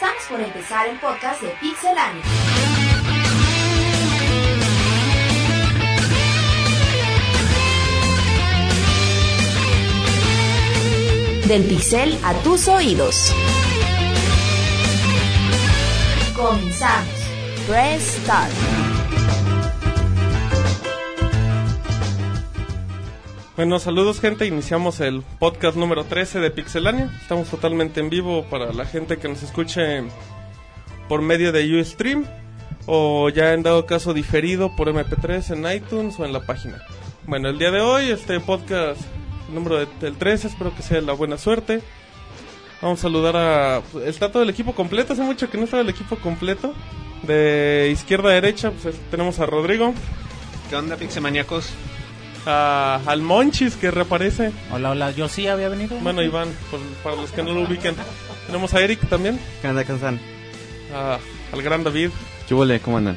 Estamos por empezar el podcast de Pixelania. Del pixel a tus oídos. Comenzamos. Press Start. Bueno, saludos gente, iniciamos el podcast número 13 de Pixelania. Estamos totalmente en vivo para la gente que nos escuche por medio de Ustream o ya en dado caso diferido por MP3 en iTunes o en la página. Bueno, el día de hoy este podcast número de- del 13, espero que sea la buena suerte. Vamos a saludar a... pues, Está todo el equipo completo, hace mucho que no estaba el equipo completo. De izquierda a derecha pues, es- tenemos a Rodrigo, ¿Qué onda, Pixemaniacos? A, al Monchis que reaparece. Hola, hola, yo sí había venido. Bueno, Iván, por- para los que no lo ubiquen. Tenemos a Eric también, ¿Qué onda, Kansan? a- al gran David. ¿Qué huele? ¿Cómo andan?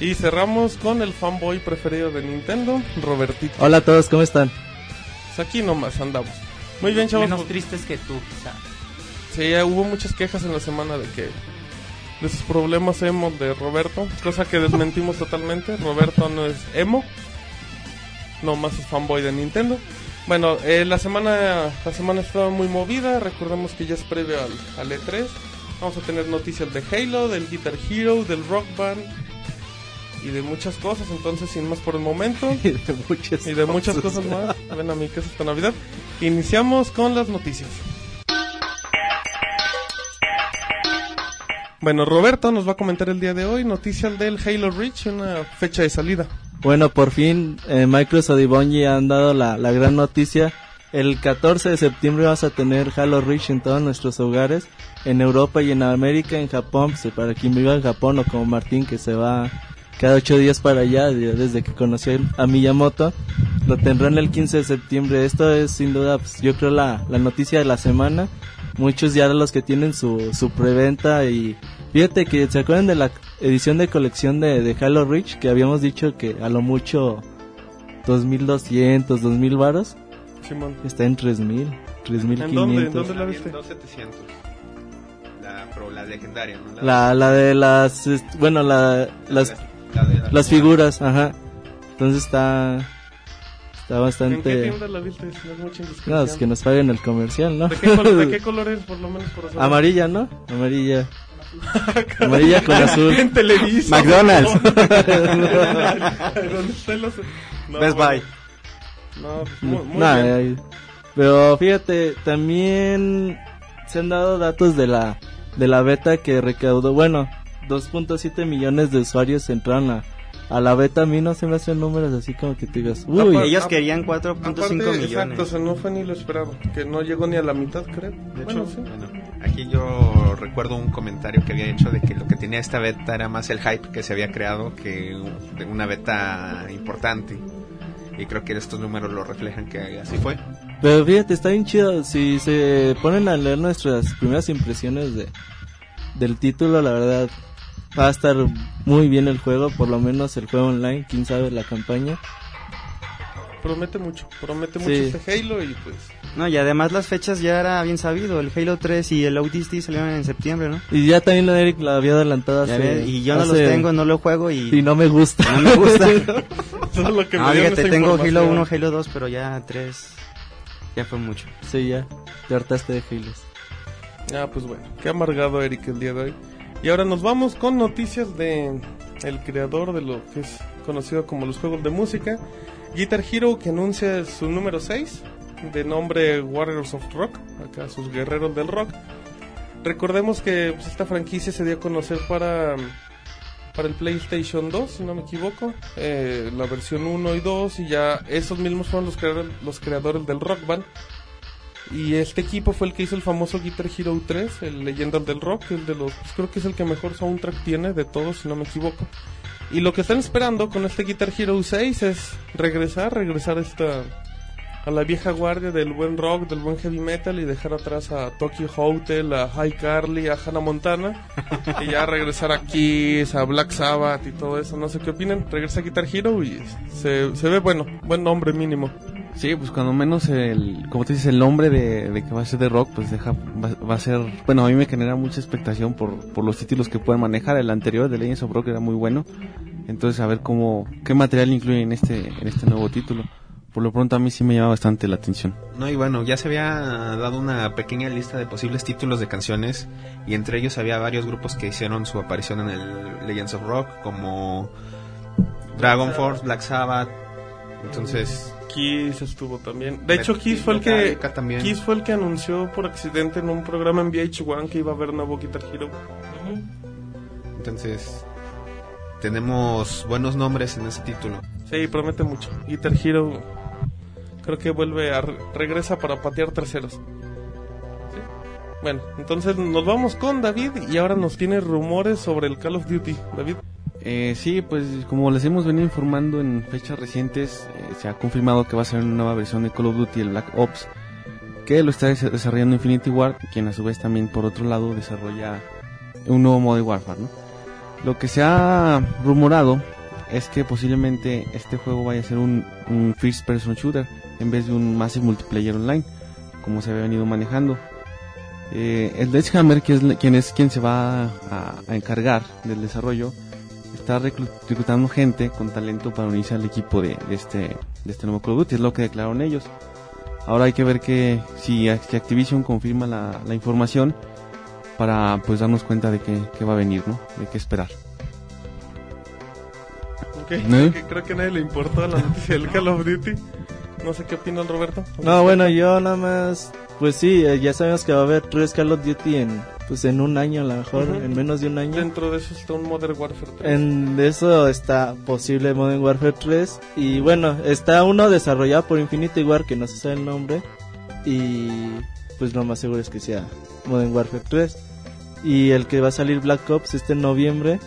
Y cerramos con el fanboy preferido de Nintendo, Robertito. Hola a todos, ¿cómo están? Pues aquí nomás andamos. Muy bien, chavos. Menos pues, tristes que tú, quizá. Sí, ya hubo muchas quejas en la semana de que de esos problemas emo de Roberto, cosa que desmentimos totalmente. Roberto no es emo, no más es fanboy de Nintendo. Bueno, eh, la semana la semana estaba muy movida, recordemos que ya es previo al, al E3. Vamos a tener noticias de Halo, del Guitar Hero, del Rock Band y de muchas cosas, entonces sin más por el momento Y de muchas, y de muchas cosas más. Ven a mi casa esta Navidad. Iniciamos con las noticias. Bueno, Roberto nos va a comentar el día de hoy noticias del Halo Reach, una fecha de salida. Bueno, por fin eh, Microsoft y Bungie han dado la, la gran noticia. El 14 de septiembre vas a tener Halo Reach en todos nuestros hogares, en Europa y en América, en Japón, pues, para quien viva en Japón o como Martín que se va cada ocho días para allá de- desde que conoció a Miyamoto, lo tendrán el 15 de septiembre. Esto es sin duda, pues, yo creo la, la noticia de la semana. Muchos ya de los que tienen su, su preventa y fíjate que se acuerdan de la edición de colección de, de Halo Reach que habíamos dicho que a lo mucho 2200, 2000 varos, Simón. está en 3000, ¿En dónde? ¿En 3500. dónde la viste? 2700. La, pero la legendaria, ¿no? La, la de las, bueno, la, las, la de la- las figuras, ajá. Entonces está, está ¿En qué bastante... tienda la viste? No es mucha indiscreción. No, es que nos paguen el comercial, ¿no? ¿De, qué col- de qué color es, por lo menos, por? Amarilla, ¿no? Amarilla. Amarilla con azul. En Televisa. McDonald's. ¿Dónde están los- No, Best bueno. Buy. No, pues, muy, muy Nah, bien. pero fíjate, también se han dado datos de la de la beta que recaudó, bueno, 2.7 millones de usuarios entraron a, a la beta. A mí no se me hacen números así como que te digas, uy, Aparte- Ellos querían 4.5 Aparte, millones. Exacto, o sea, no fue ni lo esperado. Que no llegó ni a la mitad, creo. De Bueno, hecho, sí. bueno, aquí yo recuerdo un comentario que había hecho de que lo que tenía esta beta era más el hype que se había creado que una beta importante. Y creo que estos números lo reflejan que así fue. pero fíjate, está bien chido. Si se ponen a leer nuestras primeras impresiones de del título, la verdad va a estar muy bien el juego, por lo menos el juego online, quién sabe la campaña. Promete mucho, promete mucho Sí. este Halo y pues... No, y además las fechas ya era bien sabido. El Halo 3 y el ODST salieron en septiembre, ¿no? Y ya también la Eric la había adelantado hace- ves, y yo no los hace- tengo, no lo juego y... Y no me gusta. No me gusta. Todo lo que No, me fíjate, tengo. Halo 1, Halo 2, pero ya 3... Ya fue mucho. Sí, ya. Te hartaste de Halos. Ah, pues bueno, qué amargado Eric el día de hoy. Y ahora nos vamos con noticias de el creador de lo que es conocido como los juegos de música, Guitar Hero, que anuncia su número 6, de nombre Warriors of Rock, acá sus guerreros del rock. Recordemos que pues, esta franquicia se dio a conocer para, para el PlayStation 2, si no me equivoco, eh, la versión 1 y 2, y ya esos mismos fueron los, los creadores del Rock Band. Y este equipo fue el que hizo el famoso Guitar Hero 3, el Leyendas del Rock, el de los, pues, creo que es el que mejor soundtrack tiene de todos, si no me equivoco. Y lo que están esperando con este Guitar Hero 6 es regresar, regresar a esta a la vieja guardia del buen rock, del buen heavy metal y dejar atrás a Tokyo Hotel, a High Carly, a Hannah Montana y ya regresar a Kiss, a Black Sabbath y todo eso. No sé qué opinan. Regresa Guitar Hero y se, se ve bueno, buen nombre mínimo. Sí, pues cuando menos el, como te dices, el nombre de, de que va a ser de rock, pues deja, va, va a ser, bueno, a mí me genera mucha expectación por, por los títulos que pueden manejar. El anterior de Legends of Rock era muy bueno, entonces a ver cómo, qué material incluye en este, en este nuevo título. Por lo pronto a mí sí me llama bastante la atención. No, y bueno, ya se había dado una pequeña lista de posibles títulos de canciones y entre ellos había varios grupos que hicieron su aparición en el Legends of Rock como Dragon Force, Black Sabbath. Entonces, Kiss estuvo también. De hecho, Kiss fue el que también. Kiss fue el que anunció por accidente en un programa en VH1 que iba a haber nuevo Guitar Hero. entonces tenemos buenos nombres en ese título. Sí, promete mucho. Guitar Hero creo que vuelve a regresa para patear terceros. Sí. Bueno, entonces nos vamos con David y ahora nos tiene rumores sobre el Call of Duty. David. Eh, sí, pues como les hemos venido informando en fechas recientes, eh, se ha confirmado que va a ser una nueva versión de Call of Duty, el Black Ops, que lo está des- desarrollando Infinity Ward, quien a su vez también por otro lado desarrolla un nuevo modo de Warfare, ¿no? Lo que se ha rumorado es que posiblemente este juego vaya a ser un, un first person shooter en vez de un massive multiplayer online, como se había venido manejando. Eh, el Sledgehammer, que es quien es quien se va a, a encargar del desarrollo, está reclu- reclutando gente con talento para unirse al equipo de, de este de este nuevo Call of Duty, es lo que declararon ellos. Ahora hay que ver que si, si Activision confirma la, la información para pues darnos cuenta de que, que va a venir, ¿no? De qué esperar. Ok, ¿No? creo, que, creo que a nadie le importó la noticia del Call of Duty. No sé qué opina el Roberto. No, bueno, yo nada más, pues sí, eh, ya sabemos que va a haber tres Call of Duty en, pues en un año a lo mejor, en menos de un año. Dentro de eso está un Modern Warfare 3. En eso está posible Modern Warfare 3 y bueno, está uno desarrollado por Infinity War que no se sabe el nombre y pues lo más seguro es que sea Modern Warfare 3 y el que va a salir Black Ops este noviembre.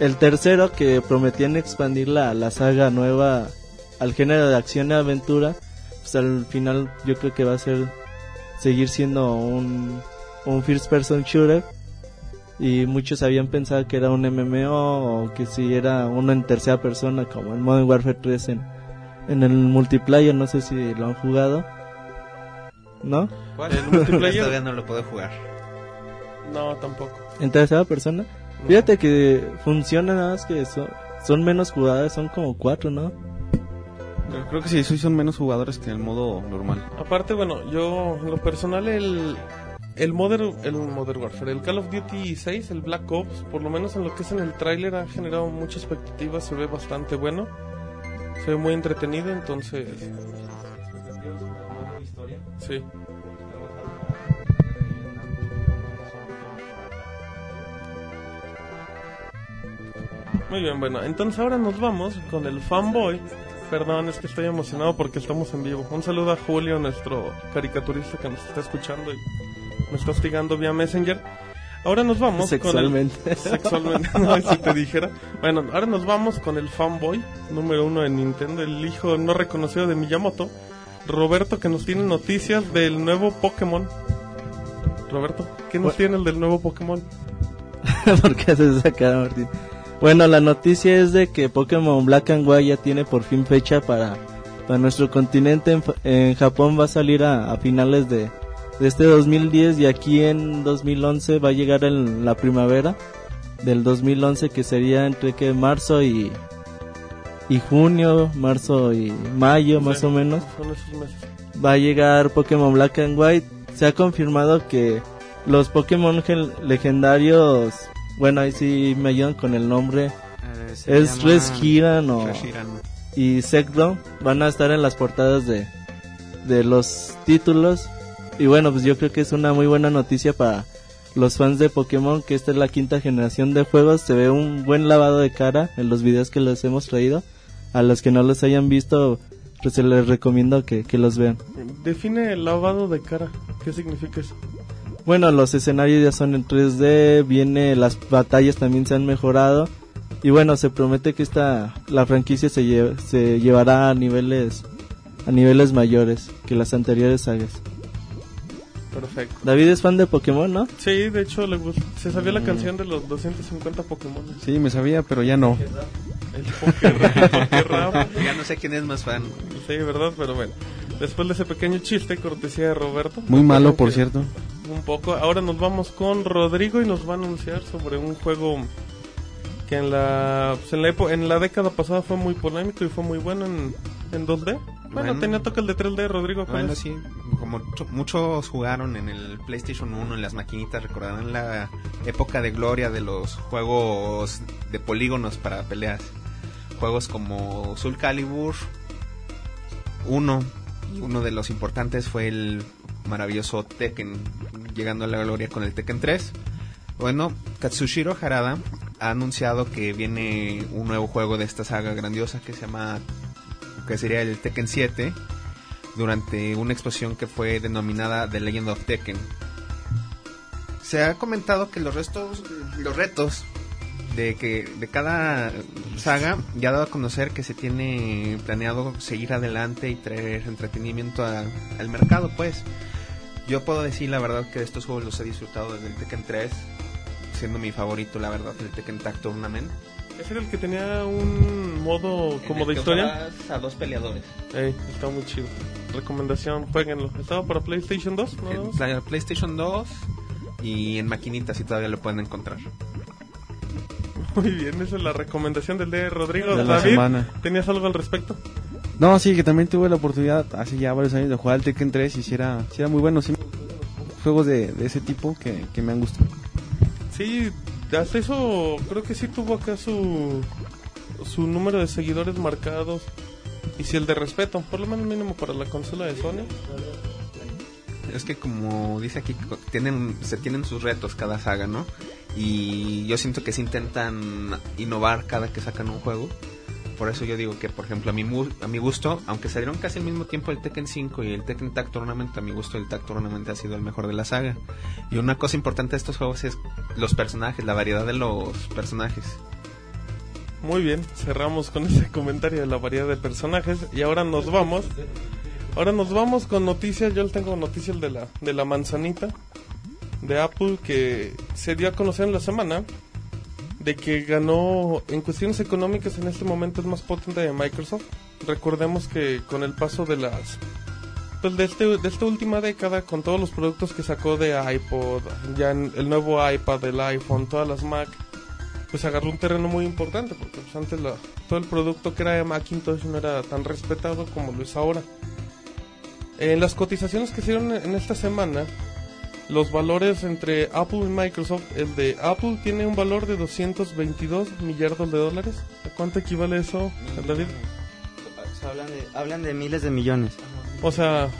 El tercero que prometían expandir la, la saga nueva al género de acción y aventura, pues al final yo creo que va a ser seguir siendo un, un first person shooter y muchos habían pensado que era un MMO o que si era uno en tercera persona como el Modern Warfare 3 en, en el multiplayer, no sé si lo han jugado. ¿No? El multiplayer. Todavía no lo puedo jugar. No, tampoco. En tercera persona. Fíjate que funciona nada más que son, son menos jugadas, son como cuatro, ¿no? Creo que sí, sí son menos jugadores que en el modo normal. Aparte, bueno, yo en lo personal el el Modern el Modern Warfare, el Call of Duty 6, el Black Ops, por lo menos en lo que es en el tráiler ha generado mucha expectativa, se ve bastante bueno. Se ve muy entretenido, entonces Sí. Muy bien, bueno, entonces ahora nos vamos con el fanboy. Perdón, es que estoy emocionado porque estamos en vivo. Un saludo a Julio, nuestro caricaturista que nos está escuchando y me está hostigando vía Messenger. Ahora nos vamos Sexualmente. con el... Sexualmente. no, si te dijera. Bueno, ahora nos vamos con el fanboy número uno de Nintendo, el hijo no reconocido de Miyamoto, Roberto, que nos tiene noticias del nuevo Pokémon. Roberto, ¿qué nos tiene el del nuevo Pokémon? ¿Por qué haces esa cara, Martín? Bueno, la noticia es de que Pokémon Black and White ya tiene por fin fecha para, para nuestro continente. En, en Japón va a salir a, a finales de, de este 2010 y aquí en 2011 va a llegar en la primavera del 2011 que sería entre que marzo y, y junio, marzo y mayo más o menos Son esos meses. va a llegar Pokémon Black and White. Se ha confirmado que los Pokémon gen- legendarios, bueno, ahí sí me ayudan con el nombre, Eh, es Reshiram o, Reshiram. y Zekrom, van a estar en las portadas de, de los títulos. Y bueno, pues yo creo que es una muy buena noticia para los fans de Pokémon, que esta es la quinta generación de juegos. Se ve un buen lavado de cara en los videos que les hemos traído. A los que no los hayan visto, pues se les recomiendo que, que los vean. Define el lavado de cara. ¿Qué significa eso? Bueno, los escenarios ya son en 3D, viene las batallas también se han mejorado y bueno, se promete que esta la franquicia se, lle- se llevará a niveles a niveles mayores que las anteriores sagas. Perfecto. David es fan de Pokémon, ¿no? Sí, de hecho le gusta. Se sabía Mm. la canción de los 250 Pokémon. Sí, me sabía, pero ya no. El. Ya no sé quién es más fan. Sí, ¿verdad? Pero bueno. Después de ese pequeño chiste, cortesía de Roberto. Muy malo, por Que- cierto. Un poco. Ahora nos vamos con Rodrigo y nos va a anunciar sobre un juego que en la, pues en la, epo- en la década pasada fue muy polémico y fue muy bueno en, en 2D. Bueno, Bueno. tenía toque el de 3D, Rodrigo. ¿cuál Bueno, es? sí, como muchos jugaron en el PlayStation 1, en las maquinitas, recordarán la época de gloria de los juegos de polígonos para peleas. Juegos como Soul Calibur 1, y uno de los importantes fue el maravilloso Tekken, llegando a la gloria con el Tekken 3. Bueno, Katsushiro Harada ha anunciado que viene un nuevo juego de esta saga grandiosa que se llama que sería el Tekken 7 durante una exposición que fue denominada The Legend of Tekken. Se ha comentado que los restos, los retos de que de cada saga ya ha dado a conocer que se tiene planeado seguir adelante y traer entretenimiento a- al mercado, pues. Yo puedo decir la verdad que estos juegos los he disfrutado desde el Tekken 3, siendo mi favorito, la verdad, el Tekken Tag Tournament. Ese era el que tenía un modo como de historia. A dos peleadores. Ey, está muy chido. Recomendación, jueguenlo. ¿Estaba para PlayStation 2? ¿no? PlayStation 2 y en maquinitas si todavía lo pueden encontrar. Muy bien, esa es la recomendación del de Rodrigo. De la David, semana. ¿tenías algo al respecto? No, sí, que también tuve la oportunidad hace ya varios años de jugar al Tekken 3 y si era, sí era muy bueno. Sí, juegos de, de ese tipo que, que me han gustado. Sí, hasta eso creo que sí tuvo acá su, su número de seguidores marcados. Y si el de respeto, por lo menos mínimo para la consola de Sony. Es que como dice aquí, tienen, se tienen sus retos cada saga, ¿no? Y yo siento que se intentan innovar cada que sacan un juego. Por eso yo digo que, por ejemplo, a mi, a mi gusto, aunque salieron casi al mismo tiempo el Tekken 5 y el Tekken Tag Tournament, a mi gusto el Tag Tournament ha sido el mejor de la saga. Y una cosa importante de estos juegos es los personajes, la variedad de los personajes. Muy bien, cerramos con ese comentario de la variedad de personajes. Y ahora nos vamos. Ahora nos vamos con noticias. Yo tengo noticias de la, de la manzanita de Apple que se dio a conocer en la semana. De que ganó en cuestiones económicas en este momento es más potente de Microsoft. Recordemos que con el paso de las pues de, este, de esta última década, con todos los productos que sacó de iPod, ya en- el nuevo iPad, el iPhone, todas las Mac, pues agarró un terreno muy importante, porque pues, antes la- todo el producto que era de Macintosh no era tan respetado como lo es ahora. En las cotizaciones que se dieron en esta semana, los valores entre Apple y Microsoft, el de Apple tiene un valor de 222 millardos de dólares. ¿A cuánto equivale eso, David? O sea, hablan, de, hablan de miles de millones. O sea,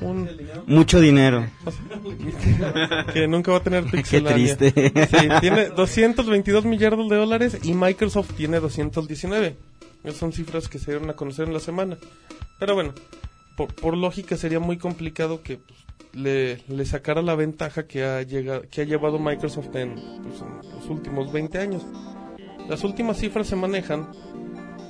un Mucho dinero. que nunca va a tener Qué Pixelania. triste. Sí, tiene 222 millardos de dólares y Microsoft tiene 219. Esas son cifras que se dieron a conocer en la semana. Pero bueno, por, por lógica sería muy complicado que pues, le, le sacara la ventaja que ha, llegado, que ha llevado Microsoft en, pues, los últimos 20 años. Las últimas cifras se manejan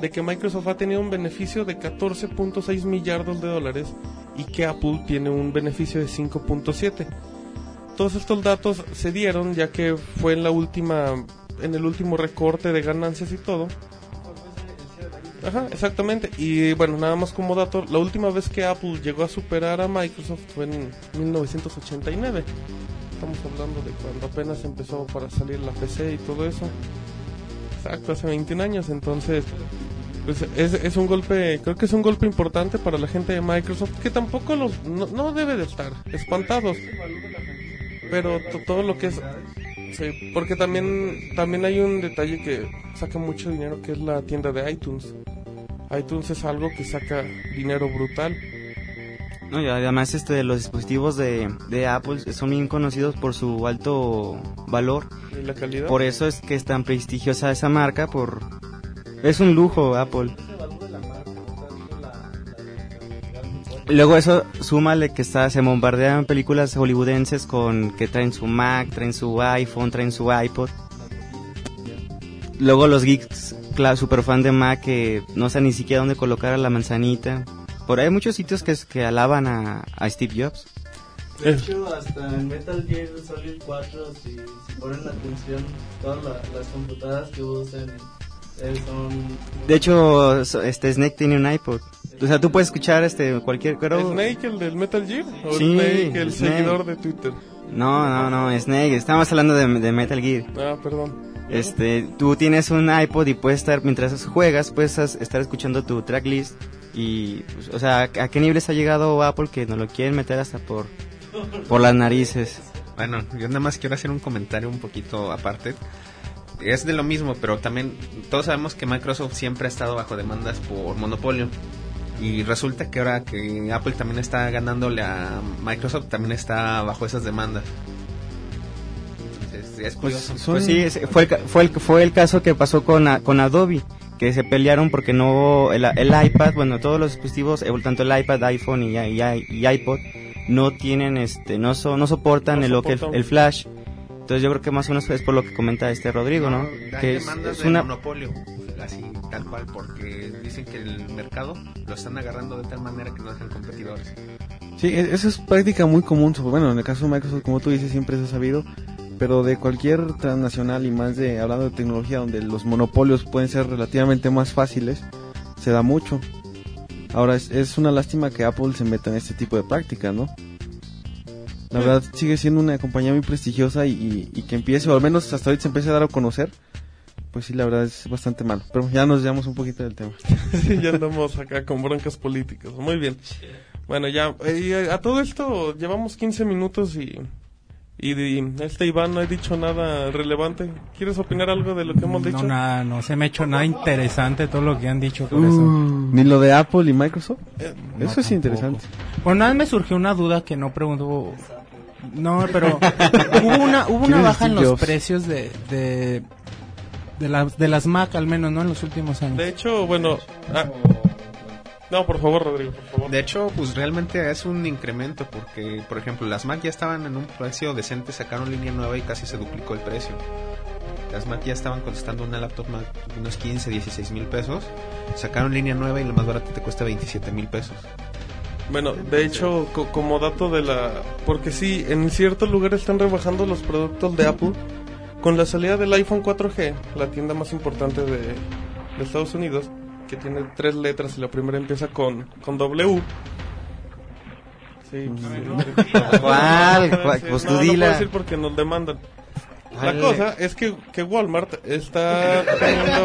de que Microsoft ha tenido un beneficio de 14.6 millardos de dólares y que Apple tiene un beneficio de 5.7. Todos estos datos se dieron ya que fue en la última en el último recorte de ganancias y todo. Ajá, exactamente. Y bueno, nada más como dato, la última vez que Apple llegó a superar a Microsoft fue en 1989. Estamos hablando de cuando apenas empezó para salir la PC y todo eso. Exacto, hace 21 años, entonces pues es, es un golpe, creo que es un golpe importante para la gente de Microsoft que tampoco los no, no debe de estar espantados. Pero to- todo lo que es sí, porque también también hay un detalle que saca mucho dinero que es la tienda de iTunes. iTunes es algo que saca dinero brutal. No, y además este, los dispositivos de, de Apple son bien conocidos por su alto valor. Y la calidad. Por eso es que es tan prestigiosa esa marca. por Es un lujo Apple. Luego eso, súmale que está, se bombardean películas hollywoodenses con que traen su Mac, traen su iPhone, traen su iPod. Luego los geeks, claro, super fan de Mac que no saben ni siquiera dónde colocar a la manzanita. Por ahí hay muchos sitios que, que alaban a, a Steve Jobs. De Eh. hecho, hasta en Metal Gear Solid 4, si, si ponen atención, todas la- las computadoras que usan Eh, son- De hecho, este Snake tiene un iPod. O sea, tú puedes escuchar este cualquier creo- ¿Snake, el del Metal Gear? ¿O Sí, Snake, el Snake. seguidor de Twitter? No, no, no, Snake. Estamos hablando de, de Metal Gear. Ah, perdón. Este, tú tienes un iPod y puedes estar, mientras juegas, puedes estar escuchando tu tracklist. Y, pues, o sea, ¿a qué niveles ha llegado Apple que nos lo quieren meter hasta por, por las narices? Bueno, yo nada más quiero hacer un comentario un poquito aparte. Es de lo mismo, pero también todos sabemos que Microsoft siempre ha estado bajo demandas por monopolio. Y resulta que ahora que Apple también está ganándole a Microsoft, también está bajo esas demandas. Entonces, es curioso. son- Pues sí, fue el, fue el, fue el caso que pasó con, con Adobe, que se pelearon porque no, el, el iPad, bueno, todos los dispositivos, eh, tanto el iPad, iPhone y, y, y iPod, no tienen, este, no, so- no soportan No el, el, soportan. el flash. Entonces yo creo que más o menos es por lo que comenta este Rodrigo, ¿no? Que es, es una... monopolio, así tal cual, porque dicen que el mercado lo están agarrando de tal manera que no dejan competidores. Sí, e- eso es práctica muy común. Bueno, en el caso de Microsoft, como tú dices, siempre se ha sabido. Pero de cualquier transnacional y más de hablando de tecnología, donde los monopolios pueden ser relativamente más fáciles, se da mucho. Ahora es, es una lástima que Apple se meta en este tipo de prácticas, ¿no? La verdad sigue siendo una compañía muy prestigiosa y, y- y que empiece, o al menos hasta ahorita se empiece a dar a conocer, pues sí, la verdad es bastante malo. Pero ya nos llevamos un poquito del tema. Sí, ya andamos acá con broncas políticas. Muy bien. Bueno, ya, eh, y a, a todo esto llevamos 15 minutos y, y, de- este Iván no ha dicho nada relevante. ¿Quieres opinar algo de lo que hemos dicho? No, nada, no se me ha hecho nada interesante todo lo que han dicho por Uh, eso. Ni lo de Apple y Microsoft. Eh, No, Eso es tampoco. interesante. Bueno, nada me surgió una duda que no preguntó. No, pero hubo una, hubo una ¿Quién es baja en los precios de, de, de, las, de las Mac, al menos, ¿no? En los últimos años. de hecho, bueno... ah, no, por favor, Rodrigo, por favor. De hecho, pues realmente es un incremento porque, por ejemplo, las Mac ya estaban en un precio decente, sacaron línea nueva y casi se duplicó el precio. Las Mac ya estaban costando una laptop Mac unos 15, 16 mil pesos. Sacaron línea nueva y lo más barato te cuesta 27 mil pesos. Bueno, de hecho, co- como dato de la... Porque sí, en ciertos lugares están rebajando los productos de Apple. Con la salida del iPhone 4G, la tienda más importante de, de Estados Unidos, que tiene tres letras y la primera empieza con, con W. Sí, pues, sí. ¿Cuál? No, Pues no, tú no dila. puedo decir porque nos demandan. La cosa es que, que Walmart está teniendo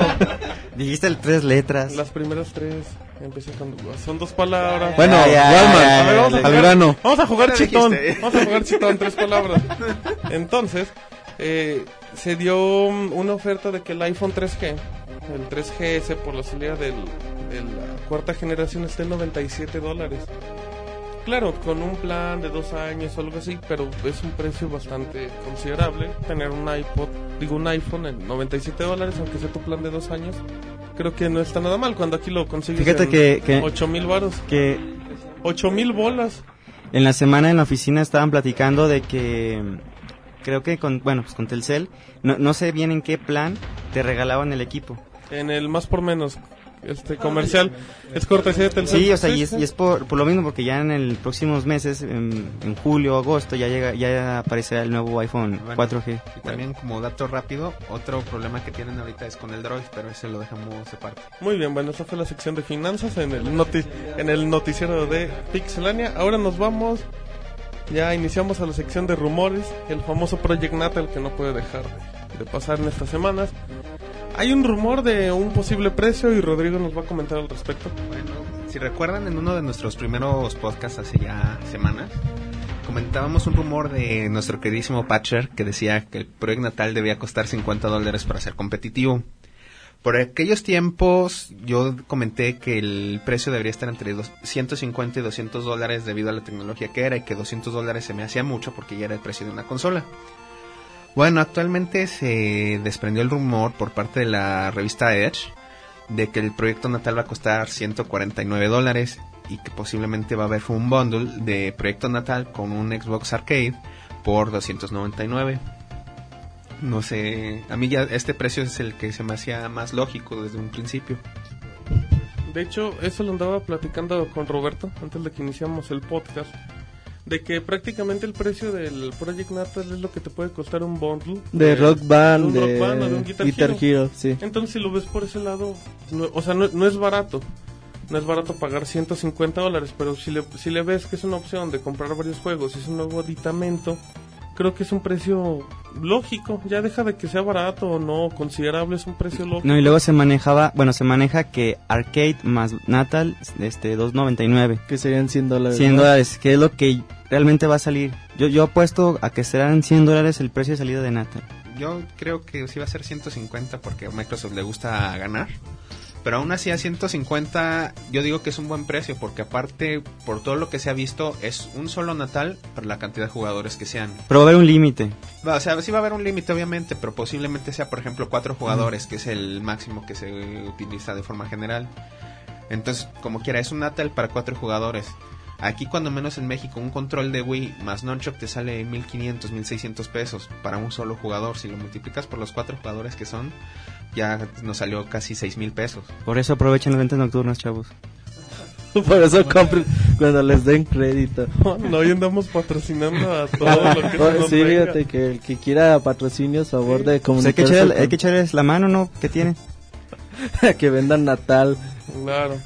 Dijiste el tres letras. las primeras tres. Empieza con son dos palabras. Bueno, Ay, ay, Walmart, ay, A ver, vamos a al grano. Vamos a jugar Ya chitón. Vamos a jugar chitón, tres palabras. Entonces, eh, se dio una oferta de que el iPhone 3G, el 3GS por la salida del, de la cuarta generación, esté en 97 dólares. Claro, con un plan de dos años o algo así, pero es un precio bastante considerable. Tener un iPod, digo un iPhone en 97 dólares, aunque sea tu plan de dos años, creo que no está nada mal cuando aquí lo consigues Fíjate en que- que- 8 mil varos. Que 8 mil bolas. En la semana en la oficina estaban platicando de que creo que con bueno pues con Telcel no, no sé bien en qué plan te regalaban el equipo. En el más por menos este comercial es cortesía de Telcel. Sí, o sea, y es, sí. y es por, por lo mismo porque ya en el próximos meses, en, en julio, agosto, ya llega ya aparecerá el nuevo iPhone Bueno. 4G. Y también como dato rápido, otro problema que tienen ahorita es con el Droid, pero ese lo dejamos aparte. Muy bien, bueno, esta fue la sección de finanzas en el noti en el noticiero de Pixelania. Ahora nos vamos ya iniciamos a la sección de rumores, el famoso Project Natal que no puede dejar de, de pasar en estas semanas. Hay un rumor de un posible precio y Rodrigo nos va a comentar al respecto. Bueno, si recuerdan en uno de nuestros primeros podcasts hace ya semanas, comentábamos un rumor de nuestro queridísimo Patcher que decía que el Project Natal debía costar 50 dólares para ser competitivo. Por aquellos tiempos yo comenté que el precio debería estar entre dos- 150 y 200 dólares debido a la tecnología que era y que 200 dólares se me hacía mucho porque ya era el precio de una consola. Bueno, actualmente se desprendió el rumor por parte de la revista Edge de que el proyecto natal va a costar 149 dólares y que posiblemente va a haber un bundle de proyecto natal con un Xbox Arcade por 299. No sé, a mí ya este precio es el que se me hacía más lógico desde un principio. De hecho, eso lo andaba platicando con Roberto antes de que iniciamos el podcast. De que prácticamente el precio del Project Natal es lo que te puede costar un bundle De Rock Band, un de, Rock Band o de un Guitar, Guitar Hero. Hero, sí. Entonces, si lo ves por ese lado, no- o sea, no, no es barato. No es barato pagar 150 dólares, pero si le, si le ves que es una opción de comprar varios juegos y es un nuevo aditamento, creo que es un precio lógico. Ya deja de que sea barato o no, considerable, es un precio lógico. No, y luego se manejaba, bueno, se maneja que Arcade más Natal, este, 2.99. Que serían 100 dólares. 100 ¿no? dólares, que es lo que realmente va a salir. Yo, yo apuesto a que serán 100 dólares el precio de salida de Natal. Yo creo que sí va a ser 150 porque a Microsoft le gusta ganar. Pero aún así a 150 yo digo que es un buen precio porque aparte por todo lo que se ha visto es un solo Natal para la cantidad de jugadores que sean. Pero va a haber un límite. O sea, sí va a haber un límite obviamente, pero posiblemente sea por ejemplo cuatro jugadores, que es el máximo que se utiliza de forma general. Entonces, como quiera, es un Natal para cuatro jugadores. Aquí, cuando menos en México, un control de Wii más Nunchuk te sale 1500, 1600 pesos para un solo jugador. Si lo multiplicas por los cuatro jugadores que son, ya nos salió casi 6000 pesos. Por eso aprovechen las ventas nocturnas, chavos. Por eso compren cuando les den crédito. No, hoy andamos patrocinando a todo lo que se nos sí, venga. fíjate que el que quiera patrocinios, favor de Pues hay, que comunicarse echarle- con- hay que echarles la mano, ¿no? ¿Qué tiene? que vendan Natal. Claro.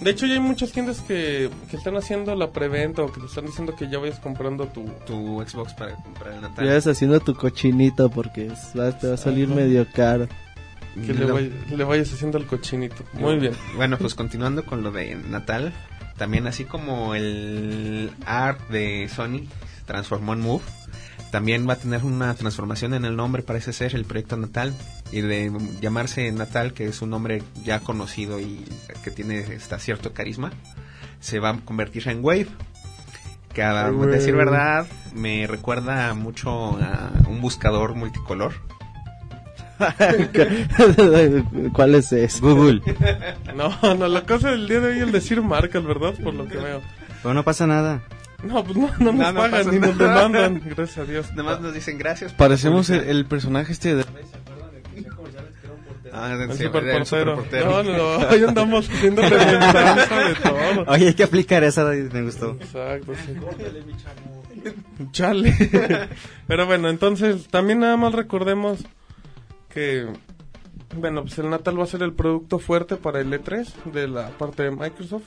De hecho, ya hay muchas tiendas que, que están haciendo la preventa o que te están diciendo que ya vayas comprando tu... Tu Xbox para comprar el Natal. Ya vas haciendo tu cochinito porque es- te va a salir medio caro. Que le, Lo- vay- le vayas haciendo al cochinito. Muy bien. Bueno, pues continuando con lo de Natal, también así como el art de Sony se transformó en Move, también va a tener una transformación en el nombre, parece ser el proyecto Natal, y de llamarse Natal, que es un nombre ya conocido y que tiene hasta cierto carisma, se va a convertir en Wave. Que a decir verdad, me recuerda mucho a un buscador multicolor. ¿Cuál es ese? Google. No, no, la cosa del día de hoy es el decir marcas, ¿verdad? Por lo que veo. Pero no pasa nada. No, pues no, no nos No, no pagan ni nos demandan, gracias a Dios. Nada más nos dicen gracias. Parecemos el, el personaje este de... Ah, El sí, superportero. superportero. No, no, no, hoy andamos haciendo remembranza de todo. Oye, hay que aplicar esa, me gustó. Exacto, sí. Chale. Pero bueno, entonces también nada más recordemos que, bueno, pues el Natal va a ser el producto fuerte para el E3 de la parte de Microsoft.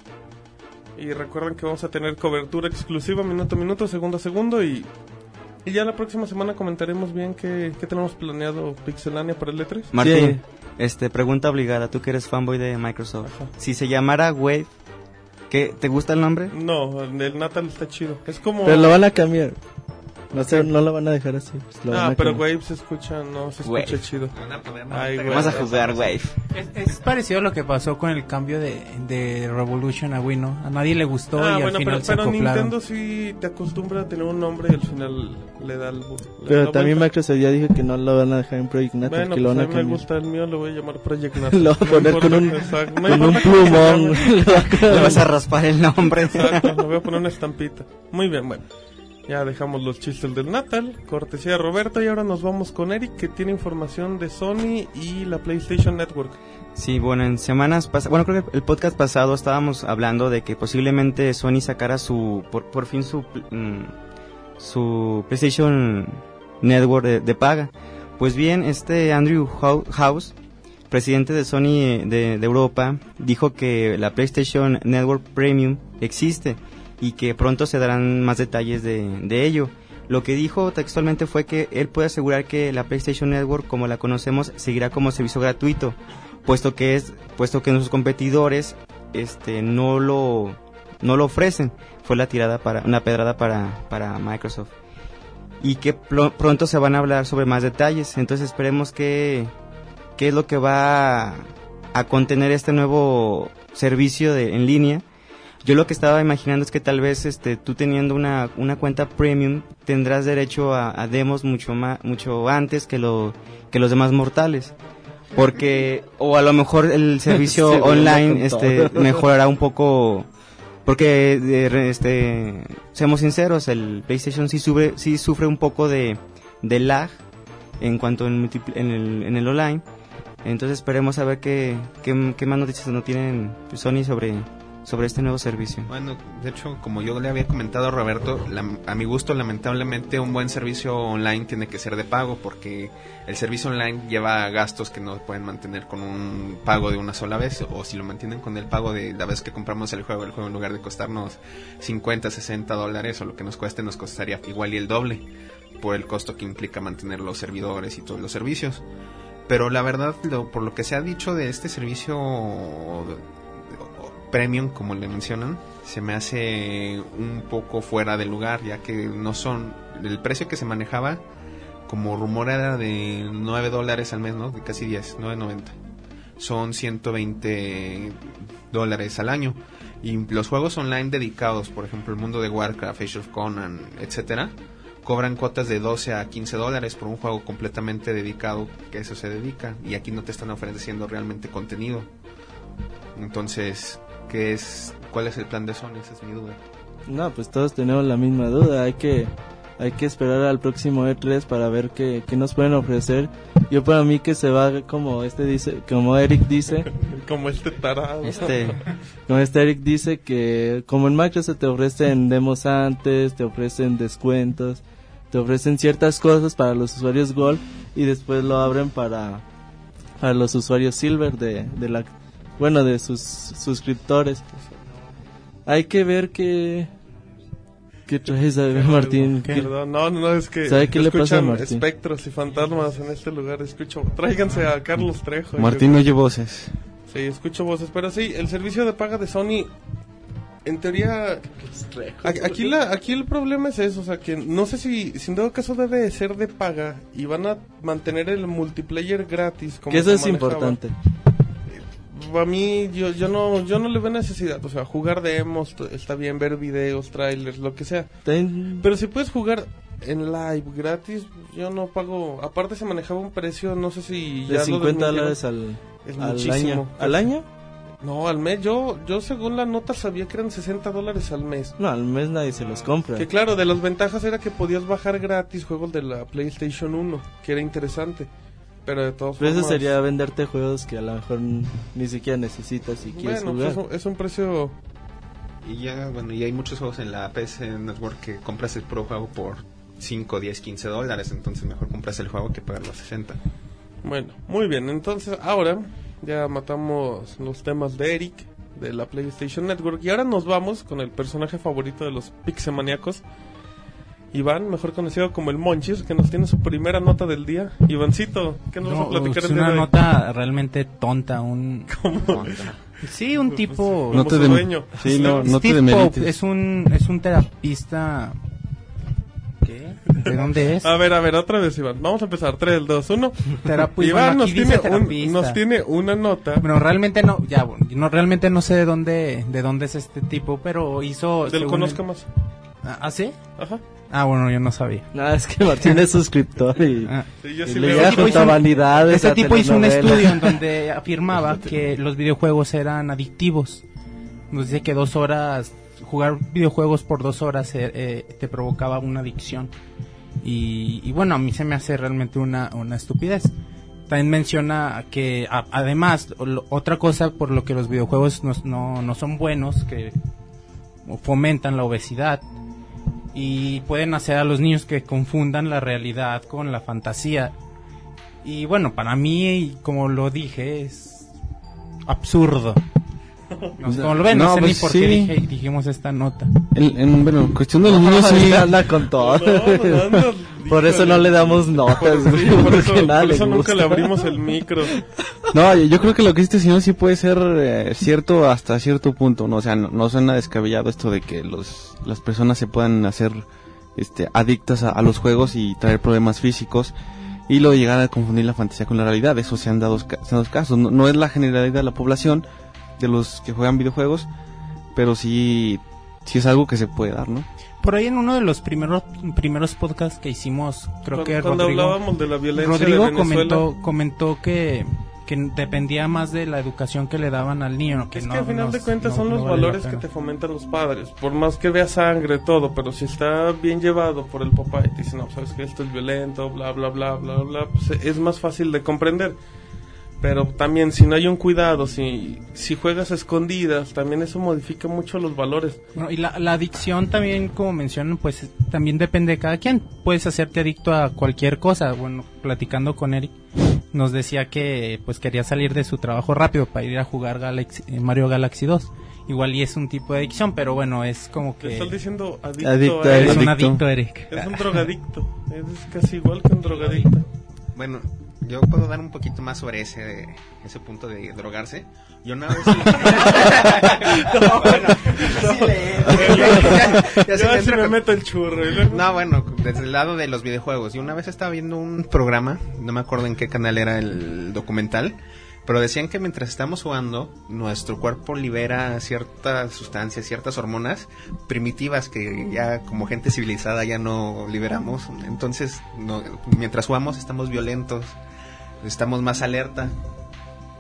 Y recuerden que vamos a tener cobertura exclusiva minuto a minuto, segundo a segundo y, y ya la próxima semana comentaremos bien qué, qué tenemos planeado Pixelania para el E3. Martín, Sí. este, pregunta obligada, tú que eres fanboy de Microsoft. Ajá. Si se llamara Wave, ¿qué, ¿te gusta el nombre? No, el Natal está chido. Es como... Pero lo van a cambiar. No sé, no lo van a dejar así. pues Ah, a pero cambiar. Wave se escucha, no, se escucha Wave. chido. Ay. Vamos a jugar Wave. Es, es parecido a lo que pasó con el cambio de, de Revolution a Wii, ¿no? A nadie le gustó Ah, y bueno, al final pero, se pero. Nintendo sí te acostumbra a tener un nombre y al final le da el... le Pero da también vuelta. Microsoft ya dijo que no lo van a dejar en Project Natal, Bueno, que lo pues van a a mí me cambiar. gusta el mío, lo voy a llamar Project Natal. Lo voy a No poner con un, no con un se plumón. Le vas a raspar el nombre. Exacto, le voy a poner una estampita. Muy bien, bueno. Ya dejamos los chistes del Natal, cortesía de Roberto, y ahora nos vamos con Eric, que tiene información de Sony y la PlayStation Network. Sí, bueno, en semanas pasadas, bueno, creo que el podcast pasado estábamos hablando de que posiblemente Sony sacara su, por, por fin su, mm, su PlayStation Network de, paga. Pues bien, este Andrew Hou- House, presidente de Sony de, de Europa, dijo que la PlayStation Network Premium existe y que pronto se darán más detalles de, de ello. Lo que dijo textualmente fue que él puede asegurar que la PlayStation Network, como la conocemos, seguirá como servicio gratuito, puesto que es, puesto que nuestros competidores, este, no lo, no lo ofrecen. Fue la tirada para, una pedrada para, para Microsoft. Y que pronto se van a hablar sobre más detalles. Entonces esperemos que, qué es lo que va a contener este nuevo servicio de, en línea. Yo lo que estaba imaginando es que tal vez este tú teniendo una, una cuenta premium tendrás derecho a, a demos mucho más mucho antes que lo que los demás mortales. Porque o a lo mejor el servicio online este mejorará un poco porque este seamos sinceros, el PlayStation sí sufre sí sufre un poco de, de lag en cuanto en, en el en el online. Entonces esperemos a ver qué, qué, qué más noticias no tienen Sony sobre sobre este nuevo servicio. Bueno, de hecho, como yo le había comentado a Roberto, la- a mi gusto, lamentablemente, un buen servicio online tiene que ser de pago porque el servicio online lleva gastos que no pueden mantener con un pago de una sola vez o si lo mantienen con el pago de la vez que compramos el juego, el juego en lugar de costarnos 50, 60 dólares o lo que nos cueste, nos costaría igual y el doble por el costo que implica mantener los servidores y todos los servicios. Pero la verdad, lo- por lo que se ha dicho de este servicio premium, como le mencionan, se me hace un poco fuera de lugar, ya que no son. El precio que se manejaba, como rumor, era de 9 dólares al mes, ¿no? De casi 10, 9.90. Son 120 dólares al año. Y los juegos online dedicados, por ejemplo, el mundo de Warcraft, Age of Conan, etcétera, cobran cuotas de 12 a 15 dólares por un juego completamente dedicado que eso se dedica. Y aquí no te están ofreciendo realmente contenido. Entonces, ¿qué es, ¿cuál es el plan de Sony? Esa es mi duda. No, pues todos tenemos la misma duda. Hay que hay que esperar al próximo E3 para ver qué, qué nos pueden ofrecer. Yo para mí que se va como este dice, como Eric dice, Como este tarado. Este, como este Eric dice que como en Microsoft te ofrecen demos antes, te ofrecen descuentos, te ofrecen ciertas cosas para los usuarios Gold y después lo abren para para los usuarios Silver de, de la bueno de sus suscriptores. Hay que ver qué qué traes a Martín. ¿Qué- Perdón, no, no, es que ¿Sabe qué le pasa a escuchan Martín? espectros y fantasmas en este lugar. Escucho, tráiganse a Carlos Trejo. Martín no oye voces. Sí, escucho voces, pero sí, el servicio de paga de Sony, en teoría, aquí la, aquí el problema es eso, o sea, que no sé si, si en todo caso debe de ser de paga y van a mantener el multiplayer gratis. Como que eso es manejaba. importante. A mí, yo, yo no, yo no le veo necesidad, o sea, jugar demos, está bien, ver videos, trailers, lo que sea. Ten- Pero si puedes jugar en live gratis, yo no pago. Aparte se manejaba un precio, no sé si de ya lo 50 desmintieron. dólares al, Es al muchísimo. año. ¿Al año? No, al mes. Yo, yo según la nota sabía que eran 60 dólares al mes. No, al mes nadie se los compra. Que claro, de las ventajas era que podías bajar gratis juegos de la PlayStation 1, que era interesante. Pero de todas Pero eso formas... sería venderte juegos que a lo mejor ni siquiera necesitas si quieres Bueno, jugar. pues es un- es un precio... Y ya, bueno, y hay muchos juegos en la PC Network que compras el puro juego por 5, 10, 15 dólares. Entonces mejor compras el juego que pagar los 60. Bueno, muy bien. Entonces, ahora ya matamos los temas de Eric, de la PlayStation Network. Y ahora nos vamos con el personaje favorito de los pixemaníacos. Iván, mejor conocido como el Monchis, que nos tiene su primera nota del día. Ivancito, ¿qué nos vas No, a platicar es el día una de hoy? nota realmente tonta, un sí, un tipo Como No te su dem- dueño. Sí, no, no te Steve demerites. Pope es un es un terapista ¿Qué? ¿De dónde es? A ver, a ver, otra vez, Iván. Vamos a empezar. 3, 2, 1. Terapi- Iván bueno, nos, tiene un- terapista. nos tiene una nota Bueno, realmente no, ya, bueno, no realmente no sé de dónde de dónde es este tipo, pero hizo del Conozca Más. ¿Ah, ¿Ah, sí? Ajá. Ah, bueno, yo no sabía. No, es que Martín es suscriptor y, Ah. Sí, yo y sí le hizo vanidades. Este tipo hizo un estudio en donde afirmaba que los videojuegos eran adictivos. Nos dice que dos horas, jugar videojuegos por dos horas eh, eh, te provocaba una adicción. Y, y bueno, a mí se me hace realmente una, una estupidez. También menciona que a- además, lo- otra cosa por lo que los videojuegos no, no, no son buenos, que fomentan la obesidad y pueden hacer a los niños que confundan la realidad con la fantasía. Y bueno, para mí, como lo dije, es absurdo. No sé cómo lo ven, no, No, sé pues ni por sí. qué dije- dijimos esta nota. En, en- bueno, cuestión de los niños sí. anda con todo. No, anda, Por eso no le damos notas. Por, sí, eso, nada por le eso nunca le abrimos el micro. No, yo creo que lo que este señor sí puede ser eh, cierto hasta cierto punto, ¿no? O sea, no, no suena descabellado esto de que los, las personas se puedan hacer este, adictas a, a los juegos y traer problemas físicos y luego llegar a confundir la fantasía con la realidad. Eso se han dado, se han dado casos. No, no es la generalidad de la población de los que juegan videojuegos, pero sí, sí es algo que se puede dar, ¿no? Por ahí en uno de los primeros primeros podcasts que hicimos, creo Cuando, que cuando Rodrigo, hablábamos de la violencia Rodrigo de comentó, comentó que, que dependía más de la educación que le daban al niño. Que es no- que al final de cuentas no- son no los vale valores que te fomentan los padres. Por más que vea sangre, todo, pero si está bien llevado por el papá y te dice, no, sabes que esto es violento, bla, bla, bla, bla, bla, pues es más fácil de comprender. Pero también si no hay un cuidado, si, si juegas a escondidas, también eso modifica mucho los valores. Bueno, y la, la adicción también, como mencionan, pues también depende de cada quien. Puedes hacerte adicto a cualquier cosa. Bueno, platicando con Eric, nos decía que pues quería salir de su trabajo rápido para ir a jugar Galaxy- eh, Mario Galaxy 2. Igual y es un tipo de adicción, pero bueno, es como Te que estás diciendo adicto, Adicto a a eres él. un adicto. adicto, Eric. Es un drogadicto. Es casi igual que un drogadicto. Bueno, yo puedo dar un poquito más sobre ese, ese punto de drogarse. Yo una vez... no, bueno, sí le- ya- ya se Yo me así meto el churro. y luego- No, bueno, desde el lado de los videojuegos. Y una vez estaba viendo un programa, no me acuerdo en qué canal era el documental, pero decían que mientras estamos jugando, nuestro cuerpo libera ciertas sustancias, ciertas hormonas primitivas que ya como gente civilizada ya no liberamos. Entonces, no- mientras jugamos estamos violentos, estamos más alerta.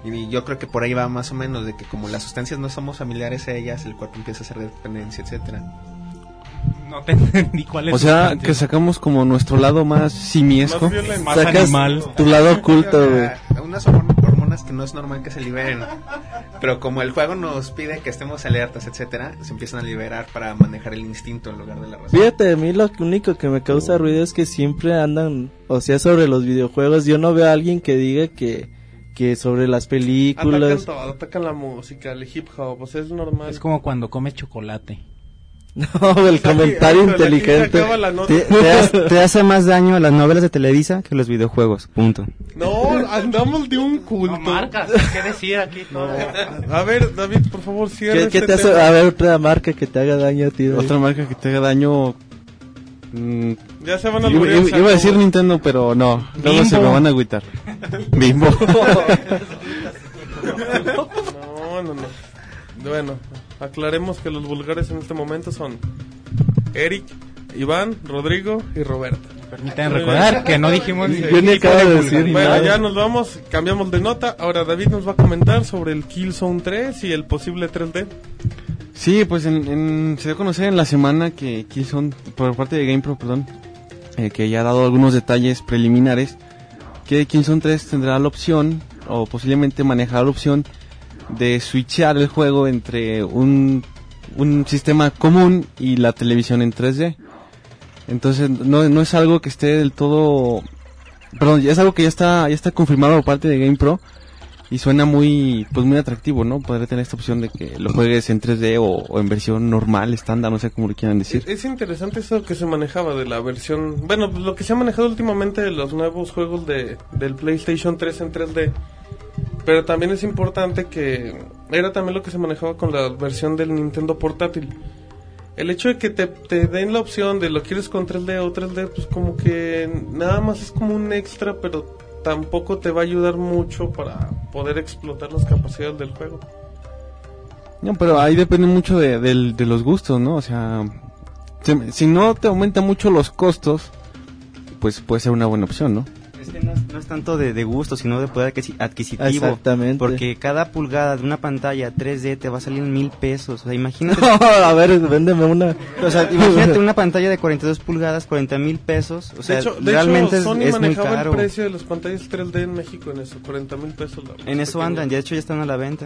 Y yo creo que por ahí va más o menos, de que como las sustancias no somos familiares a ellas, el cuerpo empieza a hacer dependencia, etcétera. No te entendí cuál es O sea, que sacamos como nuestro lado más simiesco. Más violento. Más Sacas animal. tu lado oculto, güey. Unas hormon- hormonas que no es normal que se liberen. Pero como el juego nos pide que estemos alertas, etcétera, se empiezan a liberar para manejar el instinto en lugar de la razón. Fíjate, a mí lo único que me causa ruido es que siempre andan, o sea, sobre los videojuegos. Yo no veo a alguien que diga que, que sobre las Atacan películas. todo, atacan la música, el hip hop, o sea, es normal. Es como cuando comes chocolate. No, el comentario Aquí- inteligente. Te, te hace, te hace más daño las novelas de Televisa que los videojuegos. Punto. No, andamos de un culto. ¿qué decir aquí? No. A ver, David, por favor, cierra ¿Qué, qué este te hace? A ver, otra marca que te haga daño a ti. David. Otra marca que te haga daño. mm, Ya se van a iba, iba- iba a decir Nintendo, pero no. Luego se Bimbo. me van a agüitar. Bimbo. No, no, no. Bueno, aclaremos que los vulgares en este momento son Eric, Iván, Rodrigo y Roberto. Permítanme recordar que no dijimos Sí. Yo ni acabo de decir ni Bueno, nada. ya nos vamos, cambiamos de nota. Ahora David nos va a comentar sobre el Killzone 3 y el posible 3D. Sí, pues en, en- se dio a conocer en la semana que Killzone, por parte de GamePro, perdón, eh, que ya ha dado algunos detalles preliminares, que Killzone 3 tendrá la opción, o posiblemente manejará la opción, de switchear el juego entre un, un sistema común y la televisión en 3D. Entonces no, no es algo que esté del todo... Perdón, es algo que ya está, ya está confirmado por parte de GamePro y suena muy pues muy atractivo, ¿no? Poder tener esta opción de que lo juegues en 3D o, o en versión normal, estándar, no sé cómo lo quieran decir. Es interesante eso que se manejaba de la versión... Bueno, lo que se ha manejado últimamente de los nuevos juegos de, del PlayStation 3 en 3D. Pero también es importante que era también lo que se manejaba con la versión del Nintendo portátil. El hecho de que te, den la opción de lo quieres con 3D o 3D, pues como que nada más es como un extra, pero tampoco te va a ayudar mucho para poder explotar las capacidades del juego. No, pero ahí depende mucho de, de los gustos, ¿no? O sea, se- si no te aumenta mucho los costos, pues puede ser una buena opción, ¿no? Es que no es, no es tanto de, de gusto, sino de poder adquisi- adquisitivo. Exactamente. Porque cada pulgada de una pantalla 3D te va a salir en mil pesos. O sea, imagínate. No, a ver, véndeme una. O sea, imagínate una pantalla de 42 pulgadas, 40 mil pesos. O sea, de hecho, de realmente hecho es- Sony es, muy manejaba caro. el precio de las pantallas 3D en México en eso, 40 mil pesos. la- En eso pequeña. andan, ya de hecho ya están a la venta.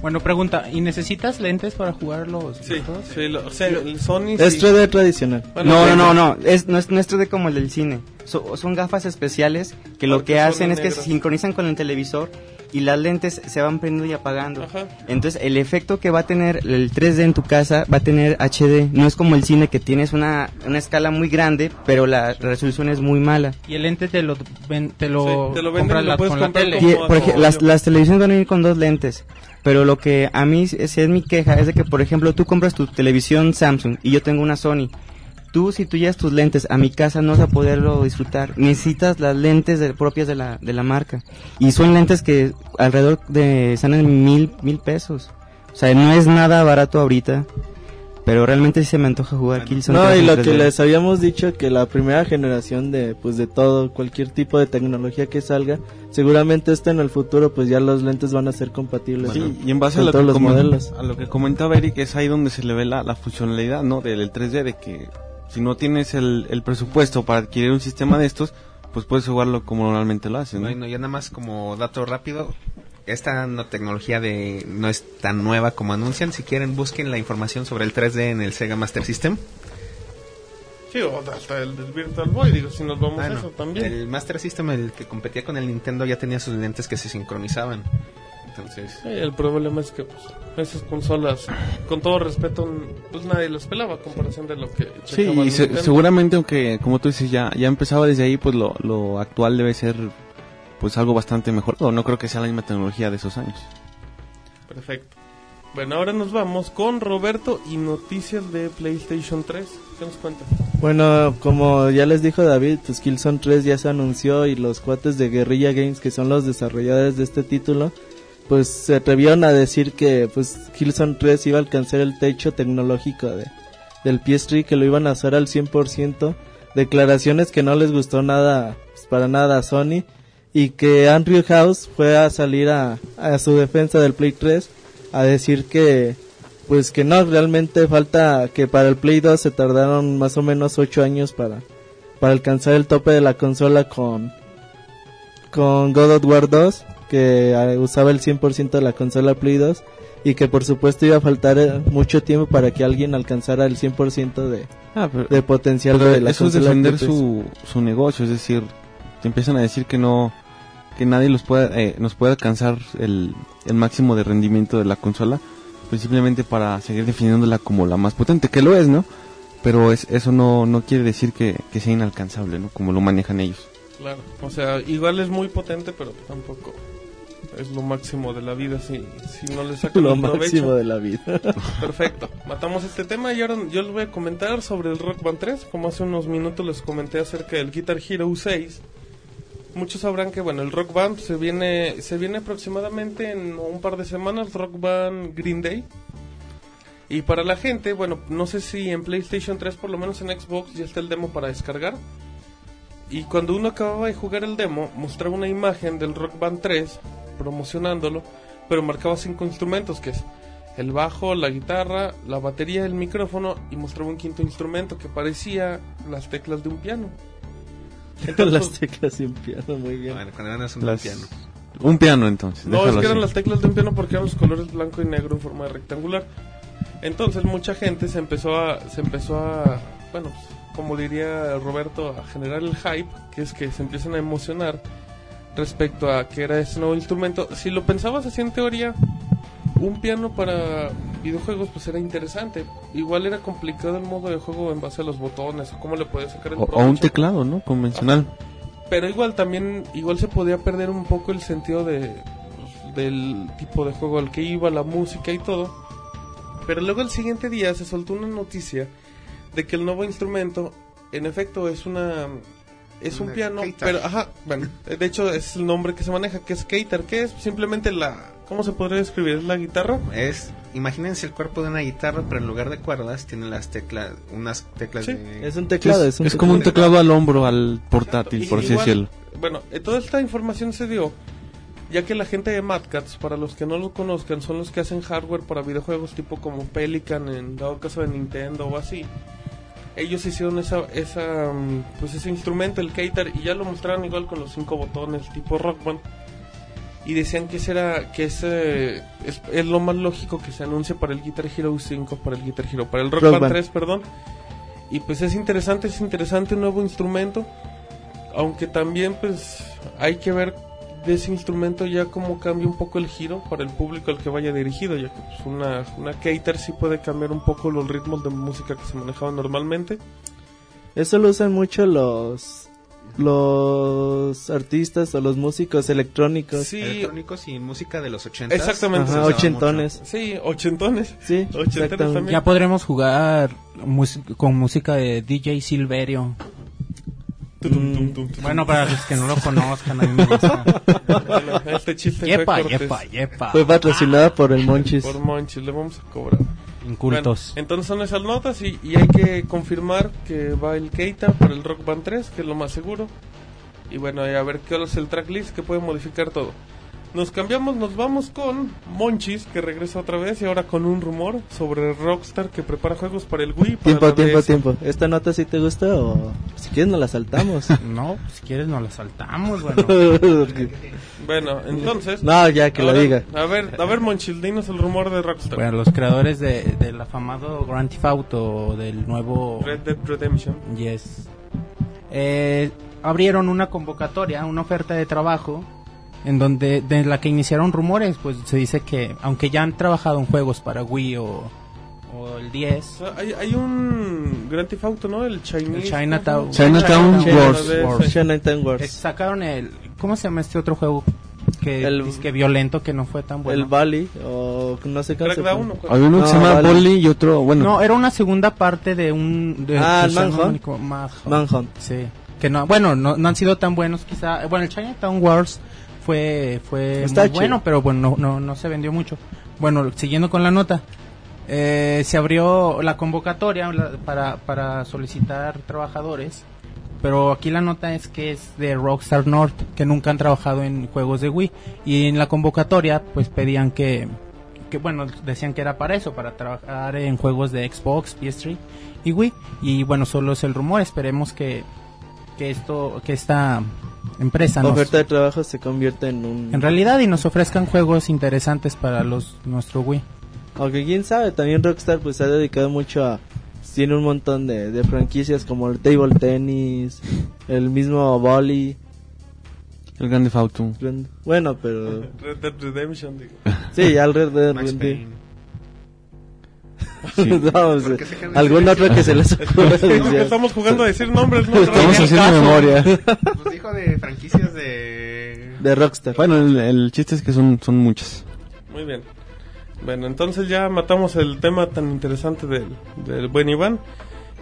Bueno, pregunta, ¿y necesitas lentes para jugar los Sí, sí, lo- o sea, el Sony Es sí. 3D tradicional. Bueno, no, no, no, no, es, no es, no es 3D como el del cine. So- son gafas especiales que lo Porque que hacen es que se sincronizan con el televisor y las lentes se van prendiendo y apagando. Ajá. Entonces, el efecto que va a tener el 3D en tu casa va a tener HD. No es como el cine que tienes una, una escala muy grande, pero la resolución es muy mala. Y el lente te lo, ven- te lo, Sí, te lo venden compras y lo la- con la tele. como- por ej- como las, las televisiones van a venir con dos lentes. Pero lo que a mí sí es mi queja es de que, por ejemplo, tú compras tu televisión Samsung y yo tengo una Sony. Tú, si tú llevas tus lentes a mi casa, no vas a poderlo disfrutar. Necesitas las lentes de- propias de la, de la marca. Y son lentes que alrededor de, están en mil, mil pesos. O sea, no es nada barato ahorita. Pero realmente sí se me antoja jugar Killzone No, 3 y lo 3D. que les habíamos dicho que la primera generación de pues de todo, cualquier tipo de tecnología que salga, seguramente esta en el futuro pues ya los lentes van a ser compatibles. Sí, ¿no? y en base Con a lo, todos que los modelos. a lo que comentaba Eric, es ahí donde se le ve la, la funcionalidad, ¿no? Del, del 3D, de que si no tienes el, el presupuesto para adquirir un sistema de estos, pues puedes jugarlo como normalmente lo haces, ¿no? Bueno, ya nada más como dato rápido, esta no- tecnología de no es tan nueva como anuncian. Si quieren, busquen la información sobre el 3D en el Sega Master System. Sí, o hasta el del Virtual Boy, digo, si nos vamos a Bueno, eso también. El Master System, el que competía con el Nintendo, ya tenía sus lentes que se sincronizaban. Entonces, Sí, el problema es que pues, esas consolas, con todo respeto, pues nadie las pelaba a comparación de lo que Sí, y se- seguramente aunque, como tú dices, ya, ya empezaba desde ahí, pues lo, lo actual debe ser pues algo bastante mejor. O no creo que sea la misma tecnología de esos años. Perfecto. Bueno, ahora nos vamos con Roberto y noticias de PlayStation 3. ¿Qué nos cuenta? Bueno, como ya les dijo David, pues Killzone 3 ya se anunció y los cuates de Guerrilla Games, que son los desarrolladores de este título, pues se atrevieron a decir que pues Killzone 3 iba a alcanzar el techo tecnológico de, del PS3, que lo iban a hacer al 100%. Declaraciones que no les gustó nada, pues, para nada a Sony. Y que Andrew House fue a salir a, a su defensa del Play 3 a decir que pues que no, realmente falta que para el Play 2 se tardaron más o menos 8 años para, para alcanzar el tope de la consola con, con God of War 2, que eh, usaba el 100% de la consola Play 2, y que por supuesto iba a faltar eh, mucho tiempo para que alguien alcanzara el 100% de, Ah, pero, de potencial pero de la eso es consola defender PS3. su, su negocio, es decir, te empiezan a decir que no que nadie los pueda, eh, nos puede alcanzar el, el máximo de rendimiento de la consola, pues simplemente para seguir definiéndola como la más potente, que lo es, ¿no? Pero es, eso no, no quiere decir que, que sea inalcanzable, ¿no? Como lo manejan ellos. Claro, o sea, igual es muy potente, pero tampoco es lo máximo de la vida si, si no le sacan lo máximo de la vida. Perfecto, matamos este tema y ahora yo les voy a comentar sobre el Rock Band 3. Como hace unos minutos les comenté acerca del Guitar Hero 6. Muchos sabrán que bueno, el Rock Band se viene se viene aproximadamente en un par de semanas, Rock Band Green Day. Y para la gente, bueno, no sé si en PlayStation 3, por lo menos en Xbox, ya está el demo para descargar. Y cuando uno acababa de jugar el demo, mostraba una imagen del Rock Band 3 promocionándolo, pero marcaba cinco instrumentos, que es el bajo, la guitarra, la batería, el micrófono y mostraba un quinto instrumento que parecía las teclas de un piano. Entonces, las teclas y un piano, muy bien. bueno, cuando eran un Las- piano. Un piano entonces. No, es que eran así. las teclas de un piano porque eran los colores blanco y negro en forma de rectangular. Entonces mucha gente se empezó a, se empezó a, bueno, como diría Roberto, a generar el hype, que es que se empiezan a emocionar respecto a que era ese nuevo instrumento. Si lo pensabas así en teoría, un piano para videojuegos pues era interesante. Igual era complicado el modo de juego en base a los botones o cómo le podías sacar el O, o un teclado, ¿no? Convencional. Pero igual también, igual se podía perder un poco el sentido de pues, del tipo de juego al que iba, la música y todo. Pero luego el siguiente día se soltó una noticia de que el nuevo instrumento, en efecto, es una es un Una piano, pero ajá, bueno, de hecho es el nombre que se maneja, que es Keitar, que es simplemente la, ¿cómo se podría describir? ¿Es la guitarra? Es, imagínense el cuerpo de una guitarra, pero en lugar de cuerdas tiene las teclas, unas teclas Sí, de... Es un teclado, es, es, un es como un teclado. al hombro, al portátil, por así decirlo. Bueno, eh, toda esta información se dio ya que la gente de Mad Cats, para los que no lo conozcan, son los que hacen hardware para videojuegos tipo como Pelican, en dado caso de Nintendo o así. Ellos hicieron esa, esa, mm, pues ese instrumento, el Keitar, y ya lo mostraron igual con los cinco botones, tipo Rock Band. Y decían que ese era, que ese es, es lo más lógico que se anuncie para el Guitar Hero 5, para el Guitar Hero, para el Rock, Rock Band Band. 3, perdón. Y pues es interesante, es interesante un nuevo instrumento. Aunque también pues hay que ver de ese instrumento ya cómo cambia un poco el giro para el público al que vaya dirigido, ya que pues, una, una Keiter sí puede cambiar un poco los ritmos de música que se manejaban normalmente. Eso lo usan mucho los los artistas o los músicos electrónicos. Sí, Electrónicos y música de los 80 Exactamente. Ajá, ochentones. sí, ochentones. Sí, exactamente. también. Ya podremos jugar con música de DJ Silverio. Bueno, para los que no lo conozcan, a mí me gusta. Bueno, este chiste yepa, fue yepa, yepa. Fue patrocinada por el Monchis. Por Monchis, le vamos a cobrar. Incultos. Entonces son esas notas y, hay que confirmar que va el Keita para el Rock Band 3, que es lo más seguro. Y bueno, a ver qué es el tracklist que puede modificar todo. Nos cambiamos, nos vamos con Monchis, que regresa otra vez y ahora con un rumor sobre Rockstar que prepara juegos para el Wii. para Tiempo, la tiempo, DS. tiempo. ¿Esta nota sí te gusta o si quieres nos la saltamos? No, si quieres nos la saltamos, bueno. Bueno, entonces... no, ya que lo ahora, diga. A ver, a ver, Monchis, dinos el rumor de Rockstar. Bueno, los creadores de, del afamado Grand Theft Auto, del nuevo... Red Dead Redemption. Yes. Eh, abrieron una convocatoria, una oferta de trabajo, en donde de la que iniciaron rumores, pues se dice que, aunque ya han trabajado en juegos para Wii o, o el 10, O sea, hay, hay un Grand Theft Auto, ¿no? El Chinese. El Chinatown. Chinatown Chinatown Wars. Wars. Chinatown Wars. eh, sacaron el, ¿cómo se llama este otro juego? Que El- que violento, que no fue tan bueno. El Bali o no sé se Crackdown. Había uno que se llama vale. Bolly y otro, bueno, No, era una segunda parte de un... De, Ah, el Manhunt. Manhunt. Sí. Que no, bueno, no, no han sido tan buenos quizá. Bueno, el Chinatown Wars fue, fue Está muy bueno, pero bueno, no, no, no se vendió mucho. Bueno, siguiendo con la nota. eh, se abrió la convocatoria para, para solicitar trabajadores. Pero aquí la nota es que es de Rockstar North, que nunca han trabajado en juegos de Wii. Y en la convocatoria, pues pedían que, que bueno, decían que era para eso, para trabajar en juegos de Xbox, PS3 y Wii. Y bueno, solo es el rumor, esperemos que, que esto, que esta empresa Oferta de trabajo se convierte en un... en realidad y nos ofrezcan juegos interesantes para los nuestro Wii. Aunque quién sabe, también Rockstar pues se ha dedicado mucho a... Tiene un montón de, de franquicias como el Table Tennis, el mismo Volley. el Grande Auto. Bueno, pero... Red Dead Redemption, digo. Sí, ya el Red Dead Redemption. Payne. No, o sea, ¿Por qué se quedan en algún silencio? otro que se les ocurra estamos jugando a decir nombres, ¿no? Estamos haciendo memoria. Pues dijo de franquicias de... De Rockstar. Bueno, el, el chiste es que son, son muchas. Muy bien. Bueno, entonces ya matamos el tema tan interesante del, del buen Iván.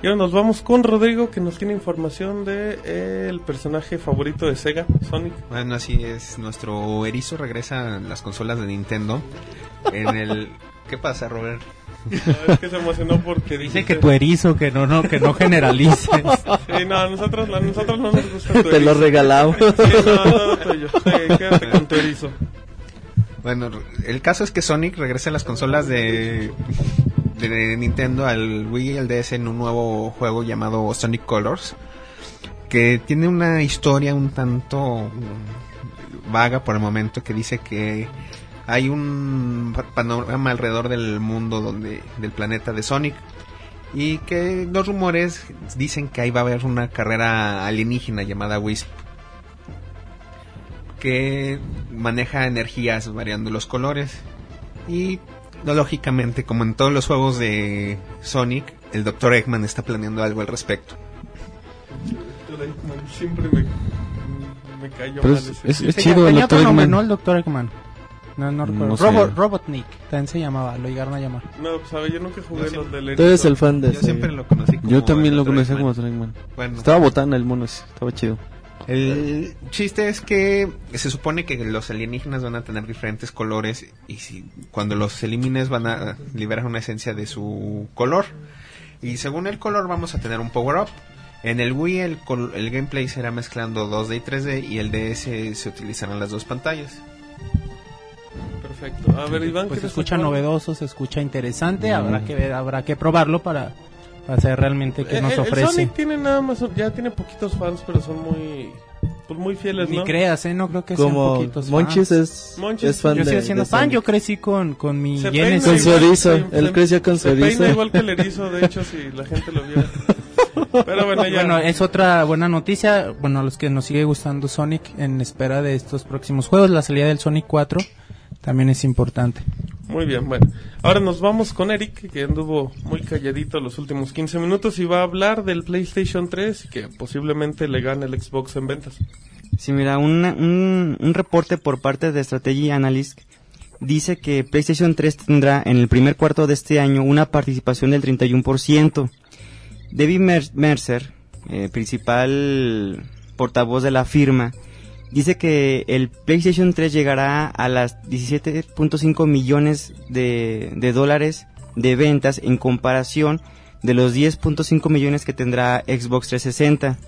Y ahora nos vamos con Rodrigo que nos tiene información de eh, el personaje favorito de Sega, Sonic. Bueno, así es. Nuestro erizo regresa a las consolas de Nintendo. En el... ¿Qué pasa, Robert? No, es que se emocionó porque Dice que tu erizo, que no, no, que no generalices. Sí, no, a nosotros, a nosotros no nos gusta tu Te lo regalamos. Sí, no, todo tuyo. Sí, quédate con tu erizo. Bueno, el caso es que Sonic regresa a las consolas de, de Nintendo al Wii y al DS en un nuevo juego llamado Sonic Colors, que tiene una historia un tanto vaga por el momento que dice que hay un pa- panorama alrededor del mundo donde del planeta de Sonic y que los rumores dicen que ahí va a haber una carrera alienígena llamada Wisp que maneja energías variando los colores y lógicamente como en todos los juegos de Sonic el Dr. Eggman está planeando algo al respecto Siempre me, me cayó Pero mal es, ese. es, es chido el Dr. Eggman. ¿no? El Dr. Eggman. No, no recuerdo. No. Robot, Robotnik, también se llamaba, lo llegaron a llamar. No, pues a ver, yo nunca jugué Yo los del Tú eres el fan de yo Sega. siempre lo conocí como Yo también el lo Eggman. como Dr. Eggman. bueno Estaba botana el mono ese, estaba chido. El chiste es que se supone que los alienígenas van a tener diferentes colores y si cuando los elimines van a liberar una esencia de su color. Y según el color vamos a tener un power up. En el Wii el, el gameplay será mezclando 2D y 3D y el DS se utilizarán las dos pantallas. Perfecto. A ver, Iván, Pues ¿qué se escucha novedoso, se escucha interesante, Mm. habrá que ver, habrá que probarlo para, para saber realmente qué Eh, nos el- el ofrece. Sonic tiene nada más, ya tiene poquitos fans, pero son muy, pues muy fieles, Ni ¿no? creas, ¿eh? No creo que sean Como poquitos Monchis fans. es, Monchis, es fan Yo de, sigo siendo de fan, Sonic. yo crecí con, con mi Se Genesis. Con su erizo, se- él se- creció con su se erizo. peina igual que el erizo, de hecho, si la gente lo viera. Pero bueno, ya. Bueno, es otra buena noticia. Bueno, a los que nos sigue gustando Sonic en espera de estos próximos juegos, la salida del Sonic 4 también es importante. Muy bien, bueno. Ahora nos vamos con Eric, que anduvo muy calladito los últimos 15 minutos y va a hablar del PlayStation 3 y que posiblemente le gane el Xbox en ventas. Sí, mira, una- un, un reporte por parte de Strategy Analyst dice que PlayStation 3 tendrá en el primer cuarto de este año una participación del 31%. David Mer- Mercer, eh, principal portavoz de la firma, dice que el PlayStation 3 llegará a las 17.5 millones de, de dólares de ventas en comparación de los 10.5 millones que tendrá Xbox 360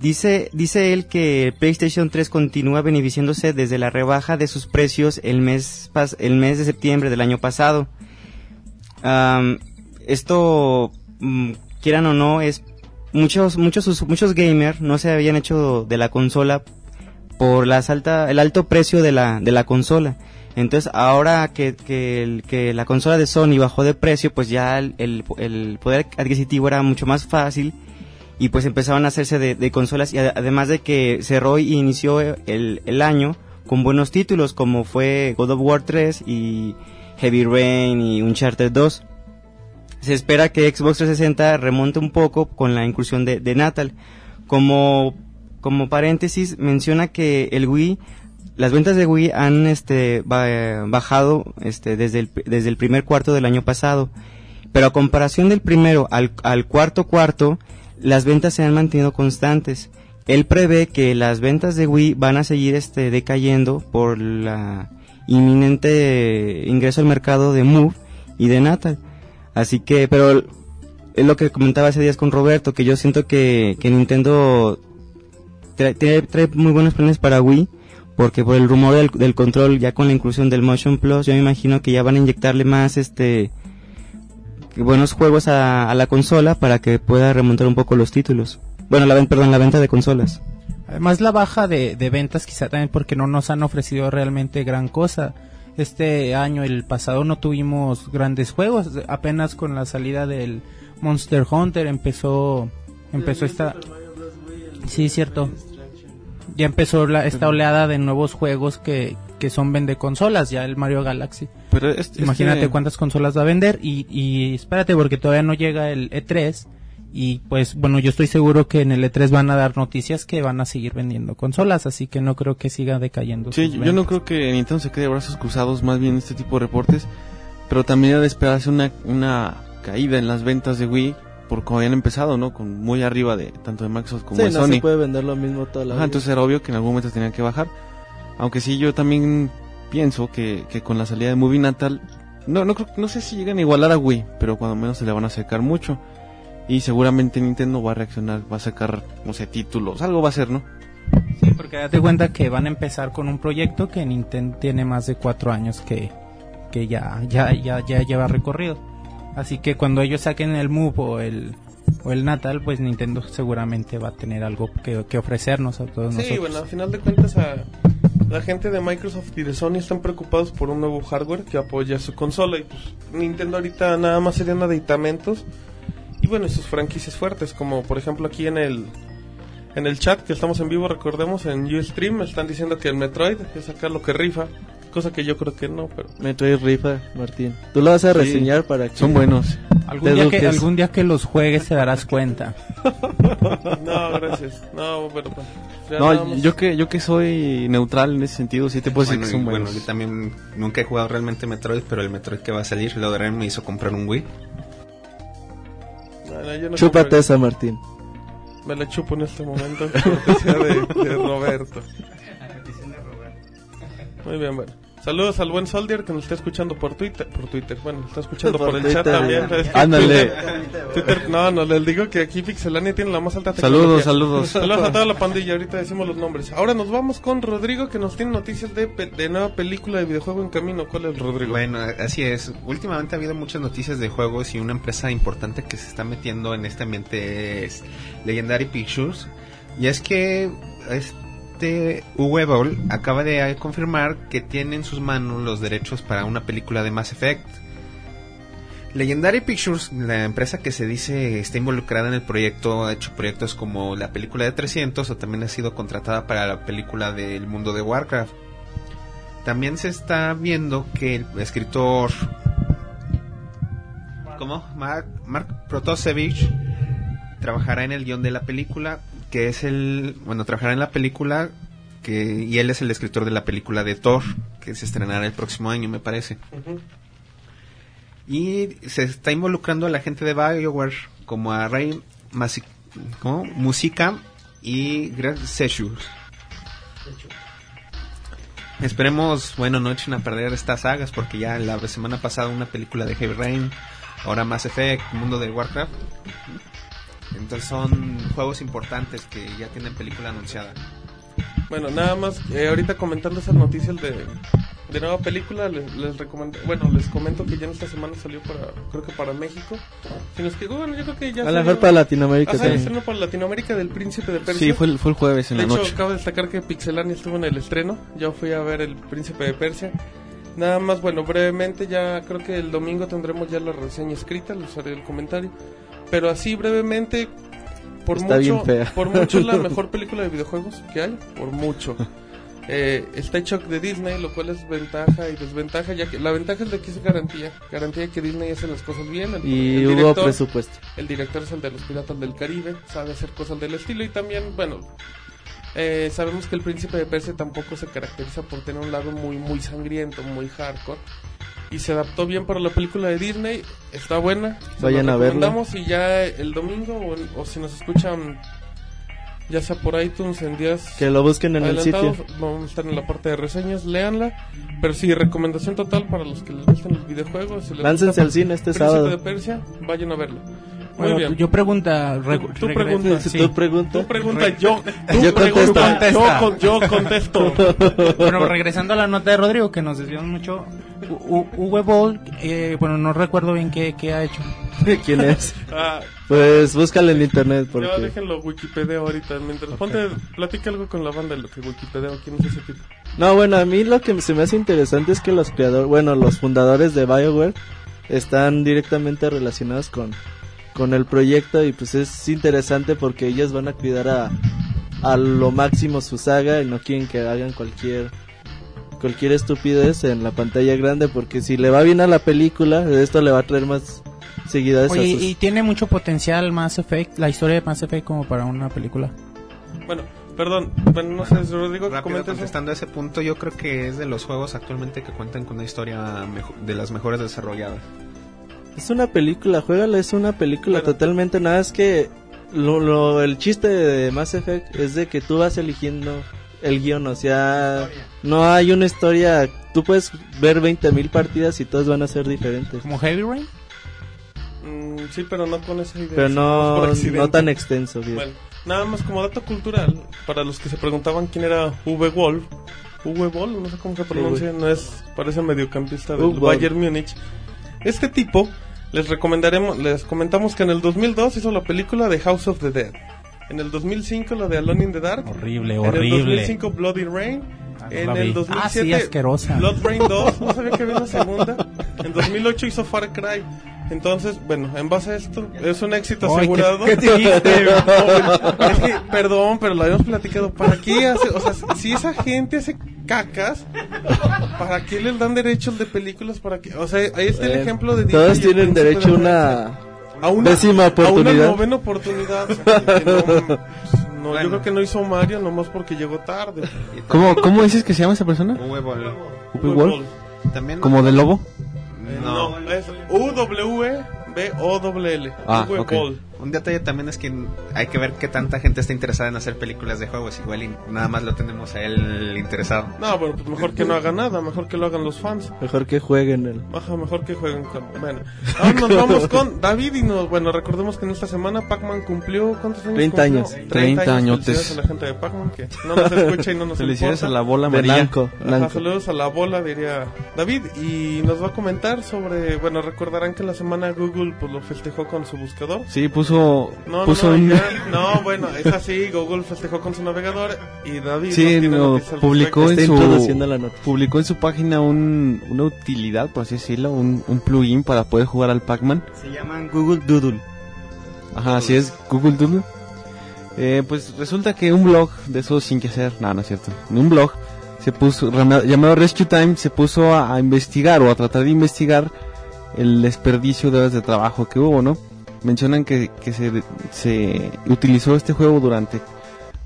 Dice, dice él que PlayStation 3 continúa beneficiándose desde la rebaja de sus precios el mes, pas- el mes de septiembre del año pasado. Esto, mm, quieran o no, es muchos, muchos, muchos gamers no se habían hecho de la consola por las alta, el alto precio de la, de la consola. Entonces, ahora que, que, la consola de Sony bajó de precio, pues ya el, el- poder adquisitivo era mucho más fácil y pues empezaron a hacerse de, consolas y ade- además de que cerró y inició el, el año con buenos títulos como fue God of War 3 y Heavy Rain y Uncharted 2. Se espera que Xbox 360 remonte un poco con la inclusión de, de Natal. Como, como paréntesis, menciona que el Wii, las ventas de Wii han este, ba- bajado este, desde, el, desde el primer cuarto del año pasado. Pero a comparación del primero al, cuarto cuarto, las ventas se han mantenido constantes. Él prevé que las ventas de Wii van a seguir este, decayendo por la inminente ingreso al mercado de Move y de Natal. Así que, pero es lo que comentaba hace días con Roberto, que yo siento que Nintendo trae, trae- trae muy buenos planes para Wii, porque por el rumor del, del control, ya con la inclusión del Motion Plus, yo me imagino que ya van a inyectarle más este buenos juegos a, a la consola para que pueda remontar un poco los títulos. Bueno, la, perdón, la venta de consolas. Además la baja de, de ventas quizá también porque no nos han ofrecido realmente gran cosa. Este año, el pasado, no tuvimos grandes juegos. Apenas con la salida del Monster Hunter empezó empezó esta... Sí, cierto. Ya empezó la, esta oleada de nuevos juegos que, que son vende consolas, ya el Mario Galaxy. Pero Imagínate este- cuántas consolas va a vender y, y espérate porque todavía no llega el E3 y pues bueno yo estoy seguro que en el E3 van a dar noticias que van a seguir vendiendo consolas así que no creo que siga decayendo. Sí, yo no creo que Nintendo se quede de brazos cruzados más bien en este tipo de reportes, pero también ha de esperarse una, una caída en las ventas de Wii por como habían empezado, ¿no? Con muy arriba de tanto de Microsoft como Sí, de no Sony. se puede vender lo mismo toda la Ajá, vida. entonces era obvio que en algún momento tenían que bajar. Aunque sí, yo también pienso que, que con la salida de Movie Natal, no, no, creo, no sé si llegan a igualar a Wii, pero cuando menos se le van a acercar mucho. Y seguramente Nintendo va a reaccionar, va a sacar, no sé, títulos, algo va a hacer, ¿no? Sí, porque date cuenta que van a empezar con un proyecto que Nintendo tiene más de cuatro años que, que ya, ya, ya, ya lleva recorrido. Así que cuando ellos saquen el Move o el, o el Natal, pues Nintendo seguramente va a tener algo que, que ofrecernos a todos Sí, nosotros. bueno, al final de cuentas a la gente de Microsoft y de Sony están preocupados por un nuevo hardware que apoya su consola y pues Nintendo ahorita nada más serían aditamentos y bueno, y sus franquicias fuertes como por ejemplo aquí en el en el chat que estamos en vivo, recordemos en Ustream están diciendo que el Metroid es sacar lo que rifa, cosa que yo creo que no, pero Metroid rifa, Martín. Tú lo vas a Sí, reseñar para que... Son buenos. Algún día, que, algún día que los juegues te darás cuenta. no, gracias. No, pero pues, No, yo que, yo que soy neutral en ese sentido, sí te puedo decir Bueno, que son y bueno, buenos. yo también nunca he jugado realmente Metroid, pero el Metroid que va a salir, lo de me hizo comprar un Wii. No, no, yo no Chúpate esa, Martín. Me la chupo en este momento, cortesía de, de Roberto. Muy bien, bueno. Saludos al buen Soldier que nos está escuchando por Twitter. Por Twitter, bueno, está escuchando por, Por el Twitter, chat también. Es Ándale. Twitter, Twitter- no, no, les digo que aquí Pixelania tiene la más alta Saludos, tecnología. saludos. Saludos a toda la pandilla, ahorita decimos los nombres. Ahora nos vamos con Rodrigo que nos tiene noticias de, pe- de nueva película de videojuego en camino. ¿Cuál es Rodrigo? Bueno, así es. Últimamente ha habido muchas noticias de juegos y una empresa importante que se está metiendo en este ambiente es Legendary Pictures. Y es que este acaba de confirmar que tiene en sus manos los derechos para una película de Mass Effect. Legendary Pictures, la empresa que se dice está involucrada en el proyecto, ha hecho proyectos como la película de 300 o también ha sido contratada para la película del mundo de Warcraft. También se está viendo que el escritor ¿Cómo? Mark, Mark Protosevich trabajará en el guion de la película, que es el, bueno, trabajará en la película que y él es el escritor de la película de Thor, que se estrenará el próximo año, me parece. Y se está involucrando a la gente de BioWare, como a Ray Masi- ¿cómo? Musica y Greg Sechus. Esperemos, bueno, no echen a perder estas sagas, porque ya la semana pasada una película de Heavy Rain, ahora Mass Effect, Mundo de Warcraft. Entonces son juegos importantes que ya tienen película anunciada. Bueno, nada más, eh, ahorita comentando esas noticias de, de nueva película, les, les recomendo, bueno, les comento que ya en esta semana salió para, creo que para México. Si nos quedó, bueno, yo creo que ya A lo mejor para Latinoamérica también. para Latinoamérica del Príncipe de Persia. Sí, fue el, fue el jueves en de la hecho, noche. cabe destacar que Pixelania estuvo en el estreno. Yo fui a ver El Príncipe de Persia. Nada más, bueno, brevemente, ya creo que el domingo tendremos ya la reseña escrita, les haré el comentario. Pero así brevemente, por Está mucho, por mucho es la mejor película de videojuegos que hay, por mucho. Eh, está hecho de Disney, lo cual es ventaja y desventaja, ya que la ventaja es de que es garantía, garantía que Disney hace las cosas bien. El, Y el hubo director- presupuesto. el director es el de los Piratas del Caribe, sabe hacer cosas del estilo y también, bueno, eh, sabemos que el Príncipe de Persia tampoco se caracteriza por tener un lado muy, muy sangriento, muy hardcore. Y se adaptó bien para la película de Disney, está buena. Vayan a verla. Y ya el domingo, o, o si nos escuchan, ya sea por iTunes en días Que lo busquen en el sitio. vamos a estar en la parte de reseñas, léanla. Pero sí, recomendación total para los que les gustan los videojuegos. Si les Láncense gusta al cine este Príncipe sábado. de Persia, vayan a verlo. Muy Bueno, bien. yo pregunta, re- Tú- tú regre- pregunta. sí. ¿Tú preguntas? Tú pregunta, yo, tú Yo pregunta, contesto. yo, con- yo contesto. Bueno, regresando a la nota de Rodrigo, que nos desvió mucho, Uwe Boll, eh, bueno, no recuerdo bien qué, qué ha hecho. ¿Quién es? Ah, Pues búscalo en internet ya porque... déjenlo Wikipedia ahorita. Mientras ponte, platica algo con la banda de lo que Wikipedia, ¿quién es ese tipo? No, bueno, a mí lo que se me hace interesante es que los creadores, bueno, los fundadores de BioWare están directamente relacionados con, con el proyecto y pues es interesante porque ellos van a cuidar a, a lo máximo su saga y no quieren que hagan cualquier cualquier estupidez en la pantalla grande porque si le va bien a la película, esto le va a traer más seguidores Oye, a sus... y tiene mucho potencial Mass Effect, la historia de Mass Effect como para una película. Bueno, perdón, bueno, no sé, Rodrigo, Rápido contestando a ese punto, yo creo que es de los juegos actualmente que cuentan con una historia mejo- de las mejores desarrolladas. Es una película, juégala, es una película Bueno. totalmente nada, es que lo, lo- el chiste de Mass Effect es de que tú vas eligiendo el guion, o sea, no hay una historia, tú puedes ver 20.000 partidas y todas van a ser diferentes, ¿Como Heavy Rain? Mm, sí, pero no con esa idea. pero no, no tan extenso. Bueno, nada más como dato cultural, para los que se preguntaban quién era Uwe Wolf, Uwe Wolf, no sé cómo se pronuncia, no es, parece mediocampista del. Bayern Múnich. Este tipo, les recomendaremos, les comentamos que en el 2002 hizo la película de House of the Dead. En el 2005 la de Alone in the Dark. Horrible, En el horrible. 2005 Bloody Rain. En la el vi. 2007 Ah, sí, asquerosa. Blood Rain 2. No sabía que había una segunda. En 2008 hizo Far Cry. Entonces, bueno, en base a esto, es un éxito Ay, ¿qué- asegurado. qué dijiste? Es que, perdón, pero lo habíamos platicado. ¿Para qué hace, o sea, si esa gente hace cacas, ¿para qué les dan derechos de películas? ¿Para qué? O sea, ahí está el Eh, ejemplo de Todos tienen derecho a una a una décima A oportunidad. una novena oportunidad. O sea, que no, no, Bueno. Yo creo que no hizo Mario nomás porque llegó tarde. ¿Cómo, ¿Cómo dices que se llama esa persona? Uwe Boll. Uwe Boll. También ¿Como de lobo? Eh, No. no, es U-W-B-O-L-L. Ah, Uwe ok. Boll. Un detalle también es que hay que ver qué tanta gente está interesada en hacer películas de juegos. Igual y nada más lo tenemos a él interesado. No, bueno, pues mejor que no haga nada, mejor que lo hagan los fans. Mejor que jueguen el... Ajá, mejor que jueguen con... Bueno, ahora nos vamos con David y nos... Bueno, recordemos que en esta semana Pac-Man cumplió... ¿Cuántos años 30 cumplió? años. 30 añotes. Felicidades a la gente de Pac-Man que no nos escucha y no nos Felicidades a importa. la bola blanco, Ajá, blanco. saludos a la bola, diría David. Y nos va a comentar sobre... Bueno, recordarán que en la semana Google pues lo festejó con su buscador. Sí, puso, No, puso no, no, un... ya- no, bueno, es así, Google festejó con su navegador y David Sí, no, publicó en su- la publicó en su página un, una utilidad, por así decirlo, un, un plugin para poder jugar al Pac-Man. Se llaman Google Doodle. Ajá, así es, Google Doodle. Eh, pues resulta que un blog de esos sin que hacer, no, no es cierto, un blog se puso, llamado Rescue Time, se puso a, a investigar o a tratar de investigar el desperdicio de horas de trabajo que hubo, ¿no? Mencionan que, que se, se utilizó este juego durante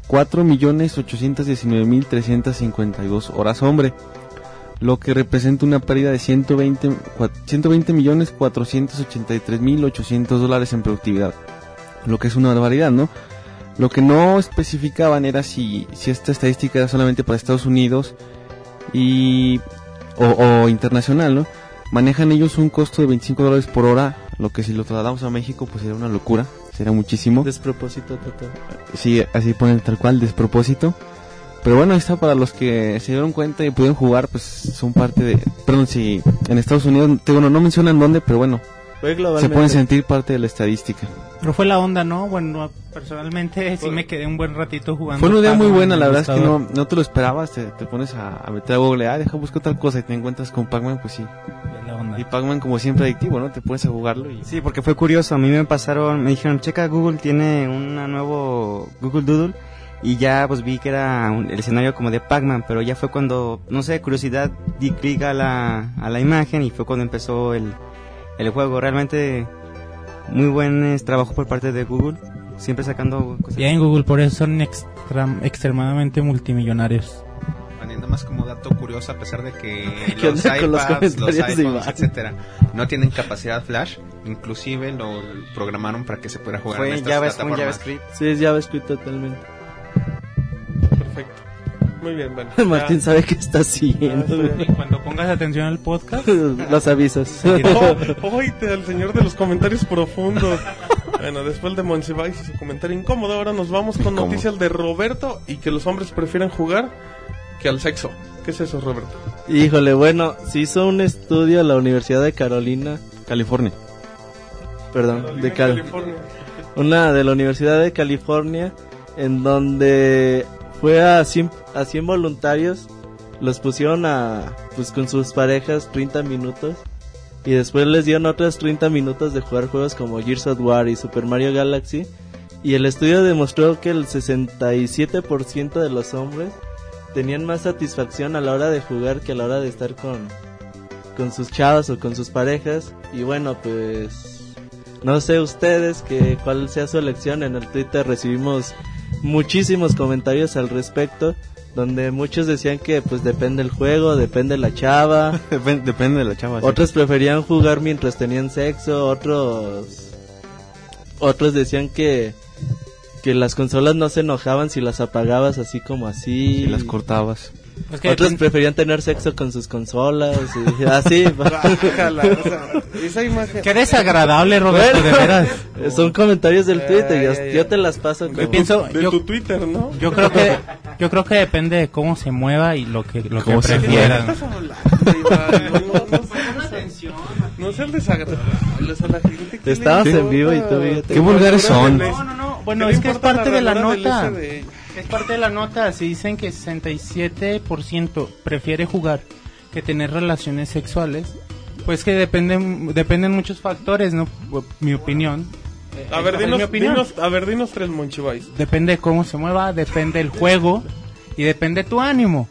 4.819.352 horas hombre, lo que representa una pérdida de 120, cua- 120 millones 483 mil 800 dólares en productividad, lo que es una barbaridad, ¿no? Lo que no especificaban era si, si esta estadística era solamente para Estados Unidos y o, o internacional, ¿no? Manejan ellos un costo de 25 dólares por hora, lo que si lo trasladamos a México pues sería una locura. sería muchísimo. Despropósito total. Sí, así ponen tal cual, despropósito. Pero bueno, está para los que se dieron cuenta y pudieron jugar, pues son parte de... Perdón, si en Estados Unidos, te- bueno, no mencionan dónde, pero bueno, se globalmente. pueden sentir parte de la estadística. Pero fue la onda, ¿no? Bueno, personalmente sí me quedé un buen ratito jugando. Fue una idea muy buena, en la verdad es que no, no te lo esperabas, te, te pones a, a meter a Google, ah, deja buscar otra cosa y te encuentras con Pac-Man, pues sí. Fue la onda. Y Pac-Man como siempre adictivo, ¿no? Te pones a jugarlo y... Sí, porque fue curioso. A mí me pasaron, me dijeron, checa Google, tiene un nuevo Google Doodle. Y ya pues vi que era un- el escenario como de Pac-Man, pero ya fue cuando, no sé, curiosidad, di clic a la, a la imagen y fue cuando empezó el, el juego. Realmente muy buen eh, trabajo por parte de Google, siempre sacando cosas. Bien, Google, por eso son extra- extremadamente multimillonarios. Poniendo más como dato curioso, a pesar de que ¿Qué los onda con los iPads, los, de iPhones, etcétera, no tienen capacidad flash, inclusive lo programaron para que se pudiera jugar en Fue estas Java, un. JavaScript. Sí, es JavaScript totalmente. Perfecto. Muy bien, bueno. Martín ya. sabe qué está haciendo. Y cuando pongas atención al podcast, Los avisos. Oh, oíte al señor de los comentarios profundos. Bueno, después de Monsiváis y su comentario incómodo, ahora nos vamos con noticias de Roberto y que los hombres prefieren jugar que al sexo. ¿Qué es eso, Roberto? Híjole, bueno, se hizo un estudio en la Universidad de Carolina, California. perdón, de Cal California. una de la Universidad de California, en donde fue a 100, a 100 voluntarios, los pusieron a, pues con sus parejas 30 minutos, y después les dieron otros 30 minutos de jugar juegos como Gears of War y Super Mario Galaxy, y el estudio demostró que el 67% de los hombres tenían más satisfacción a la hora de jugar que a la hora de estar con, con sus chavos o con sus parejas, y bueno, pues no sé ustedes que cuál sea su elección. En el Twitter recibimos muchísimos comentarios al respecto, donde muchos decían que pues depende el juego, depende la chava. Depende, depende de la chava. sí. Otros preferían jugar mientras tenían sexo, otros otros decían que que las consolas no se enojaban si las apagabas así como así. Y las cortabas. Es que Otros preferían tener sexo con sus consolas y así. Bájala, o sea, esa imagen. qué desagradable, Roberto, de veras. Son comentarios del Twitter, yo, yo te las paso. Tu, pienso- de yo- tu Twitter, ¿no? Yo creo que yo creo que depende de cómo se mueva y lo que lo que Cómo se ¿Qué prefieran. No, no, no, no seas desagradable. o sea, la gente que Estabas en vivo y fíjate. Qué vulgares son. No, no, no. Bueno, ¿Qué le es que es parte de la nota. Es parte de la nota. Se dicen que 67% prefiere jugar que tener relaciones sexuales. Pues que dependen dependen muchos factores, ¿no? Mi opinión. A ver, dinos, mi opinión. dinos, a ver, dinos tres Monchivais. Depende de cómo se mueva, depende el juego y depende tu ánimo.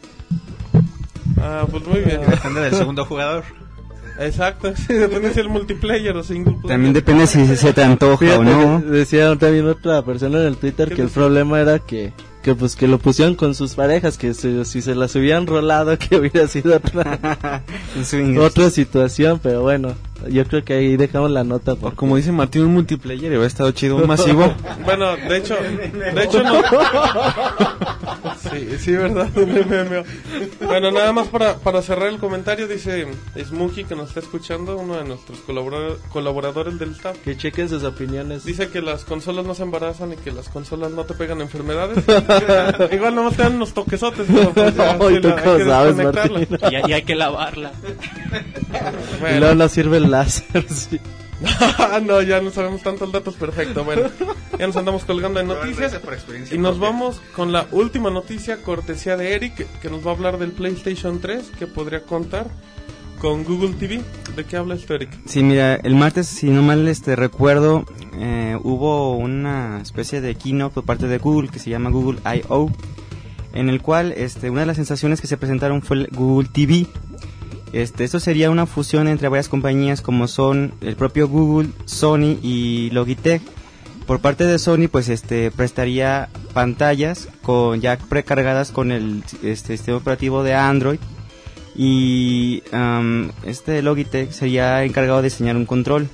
Ah, pues muy bien. Depende del segundo jugador. Exacto, sí, depende si es multiplayer o single player. También depende si se te antoja Fíjate o no. decía también otra persona en el Twitter ¿Qué que el problema era que que pues que lo pusieron con sus parejas, que se- si se las hubieran rolado que hubiera sido otra, otra situación, pero bueno, yo creo que ahí dejamos la nota. Porque- como dice Martín, un multiplayer y hubiera estado chido, un masivo. Bueno, de hecho, de hecho no. Sí, sí, verdad. Bueno, nada más para, para cerrar el comentario, dice Smooky que nos está escuchando, uno de nuestros colaborador- colaboradores del staff. que chequen sus opiniones. Dice que las consolas no se embarazan y que las consolas no te pegan enfermedades. Igual nomás te dan unos toquesotes, pero pues ya, sí, tú la- cómo sabes. Martín. Y, y hay que lavarla. Y Bueno. luego no sirve el láser. sí. no, ya no sabemos tantos datos, perfecto. Bueno, ya nos andamos colgando de noticias. Y nos vamos con la última noticia, cortesía de Eric, que- que nos va a hablar del PlayStation 3, que podría contar con Google TV. ¿De qué habla esto, Eric? Sí, mira, el martes, si no mal este recuerdo, eh, hubo una especie de keynote por parte de Google que se llama Google I.O., en el cual este, una de las sensaciones que se presentaron fue el Google TV. Este, esto sería una fusión entre varias compañías como son el propio Google, Sony y Logitech. Por parte de Sony, pues este prestaría pantallas con ya precargadas con el este, sistema operativo de Android y am, este Logitech sería encargado de diseñar un control.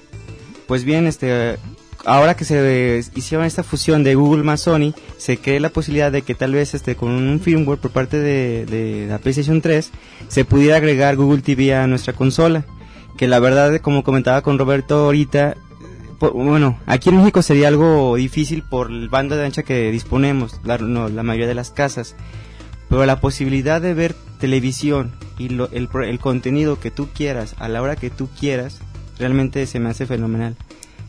Pues bien, este ahora que se hicieron esta fusión de Google más Sony, se cree la posibilidad de que tal vez este con un firmware por parte de, de la PlayStation 3 se pudiera agregar Google TV a nuestra consola. Que la verdad, como comentaba con Roberto ahorita, bueno, aquí en México sería algo difícil por el banda de ancha que disponemos, la, no, la mayoría de las casas. Pero la posibilidad de ver televisión y lo- el, el contenido que tú quieras a la hora que tú quieras, realmente se me hace fenomenal.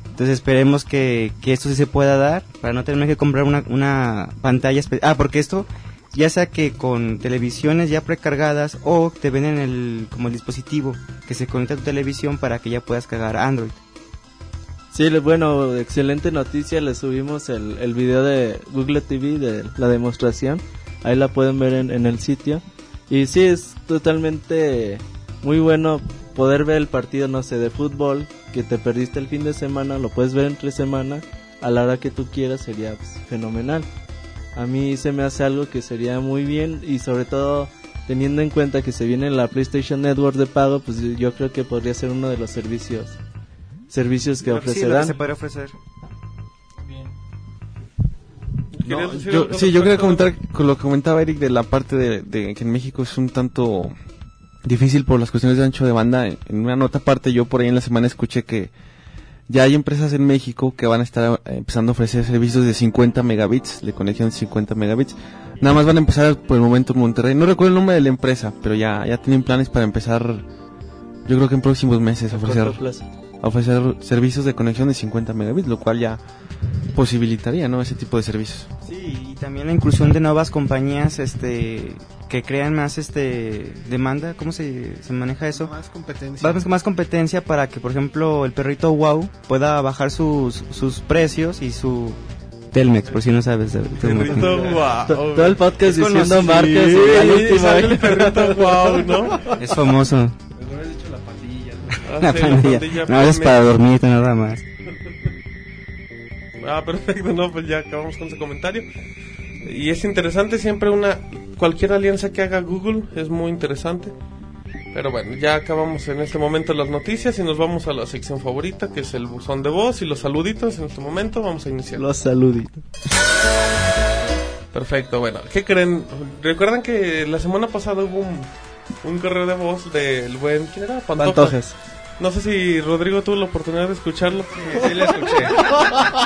Entonces esperemos que, que esto sí se pueda dar para no tener que comprar una, una pantalla. Ah, porque esto, ya sea que con televisiones ya precargadas o te venden el, como el dispositivo que se conecta a tu televisión para que ya puedas cargar Android. Sí, bueno, excelente noticia. Le subimos el, el video de Google TV de la demostración. Ahí la pueden ver en, en el sitio. Y sí, es totalmente muy bueno poder ver el partido, no sé, de fútbol que te perdiste el fin de semana. Lo puedes ver entre semana a la hora que tú quieras. Sería pues, fenomenal. A mí se me hace algo que sería muy bien y sobre todo teniendo en cuenta que se viene la PlayStation Network de pago, pues yo creo que podría ser uno de los servicios servicios que Sí, lo que ofrecerán. se puede ofrecer. No, yo- sí, yo quería comentar con lo que comentaba Eric de la parte de, de que en México es un tanto difícil por las cuestiones de ancho de banda. En una nota aparte, yo por ahí en la semana escuché que ya hay empresas en México que van a estar empezando a ofrecer servicios de 50 megabits, de conexión de 50 megabits. Nada más van a empezar por el momento en Monterrey. No recuerdo el nombre de la empresa, pero ya, ya tienen planes para empezar, yo creo que en próximos meses, ofrecer, ofrecer servicios de conexión de 50 megabits, lo cual ya posibilitaría, ¿no? Ese tipo de servicios. Sí, y también la inclusión de nuevas compañías este que crean más este demanda, ¿cómo se, se maneja eso? Más competencia. Más, más competencia para que, por ejemplo, el perrito Wow pueda bajar sus, sus precios y su Telmex, por si no sabes. de- Perrito. To- Todo el podcast Es diciendo marcas el perrito guau, ¿no? Es famoso. Ah, La pandilla. pandilla No, es Pemex. para dormirte nada más. Ah, perfecto, no, pues ya acabamos con ese comentario. Y es interesante siempre una cualquier alianza que haga Google es muy interesante. Pero bueno, ya acabamos en este momento las noticias y nos vamos a la sección favorita, que es el buzón de voz y los saluditos. En este momento vamos a iniciar. Los saluditos. Perfecto, bueno, ¿qué creen? ¿Recuerdan que la semana pasada hubo un, un correo de voz del buen... ¿Quién era? Pantoja. Pantojas. No sé si Rodrigo tuvo la oportunidad de escucharlo. Sí, la escuché.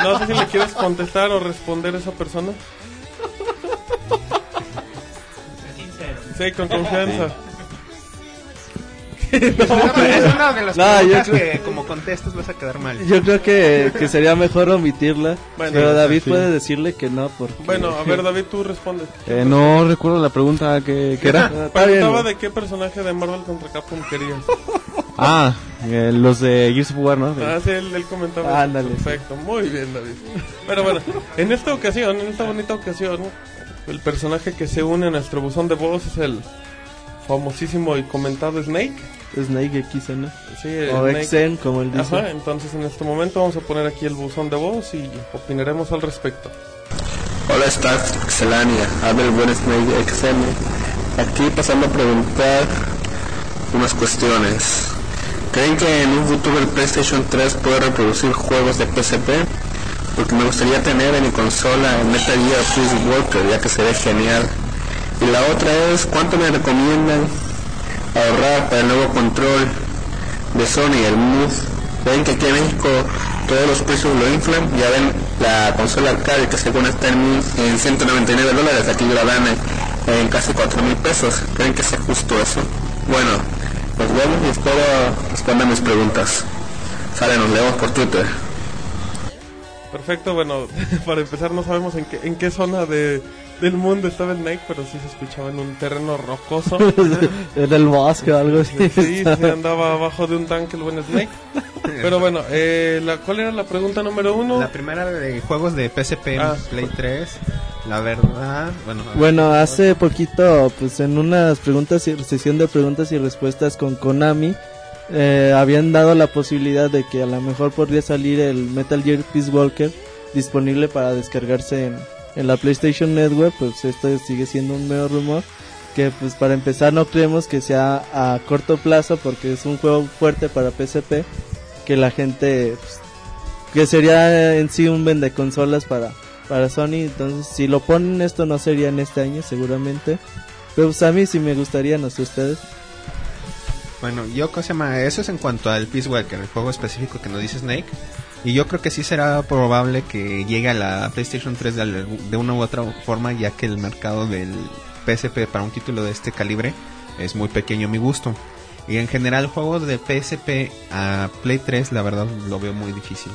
No sé si le quieres contestar o responder a esa persona. Sí, con confianza. Es una de las No, yo preguntas creo- que como contestas vas a quedar mal. Yo creo que, que sería mejor omitirla. Bueno, pero David sí. puede decirle que no. Porque... Bueno, a ver, David, tú respondes. Eh, no recuerdo la pregunta que, que era. Preguntaba de qué personaje de Marvel contra Capcom querías. Ah, eh, los de Gears of War, ¿no? De- Ah, sí, él, él comentaba. Ándale. Perfecto, muy bien, David. Pero bueno, en esta ocasión, en esta bonita ocasión, el personaje que se une a nuestro buzón de voz es el famosísimo y comentado Snake. Snake X, ¿no? Sí, O Snake. Como él dice. Ajá, entonces en este momento vamos a poner aquí el buzón de voz y opinaremos al respecto. Hola Stars Pixelania, habla el buen Snake XM. Aquí pasando a preguntar unas cuestiones. ¿Creen que en un futuro el PlayStation 3 puede reproducir juegos de PSP? Porque me gustaría tener en mi consola el Metal Gear Peace Walker, ya que se ve genial. Y la otra es, ¿cuánto me recomiendan ahorrar para el nuevo control de Sony, el Move? Ven que aquí en México todos los precios lo inflan, ya ven la consola arcade que según está en, en 199 dólares, aquí la dan en, casi 4 mil pesos. ¿Creen que sea justo eso? Bueno, nos vemos y espero respondan mis preguntas. Sale, nos leemos por Twitter. Perfecto, bueno, para empezar no sabemos en qué, en qué zona de, del mundo estaba Snake, pero sí se escuchaba en un terreno rocoso. en el bosque o algo así. Sí, sí, andaba abajo de un tanque el buen Snake. Pero bueno, eh, la, ¿cuál era la pregunta número uno? La primera de juegos de PSP en Ah. Play 3. La verdad, bueno. Bueno, hace poquito, pues en unas preguntas y sesión de preguntas y respuestas con Konami, eh, habían dado la posibilidad de que a lo mejor podría salir el Metal Gear Peace Walker disponible para descargarse en, en la PlayStation Network, pues esto sigue siendo un mero rumor que pues para empezar no creemos que sea a corto plazo porque es un juego fuerte para PSP que la gente pues, que sería en sí un vende consolas para para Sony entonces si lo ponen esto no sería en este año seguramente pero pues a mí sí me gustaría no sé ustedes Bueno, yo, ¿cómo se llama? Eso es en cuanto al Peace Walker, el juego específico que nos dice Snake. Y yo creo que sí será probable que llegue a la PlayStation 3 de, de una u otra forma, ya que el mercado del PSP para un título de este calibre es muy pequeño a mi gusto. Y en general, juegos de PSP a Play 3, la verdad lo veo muy difícil.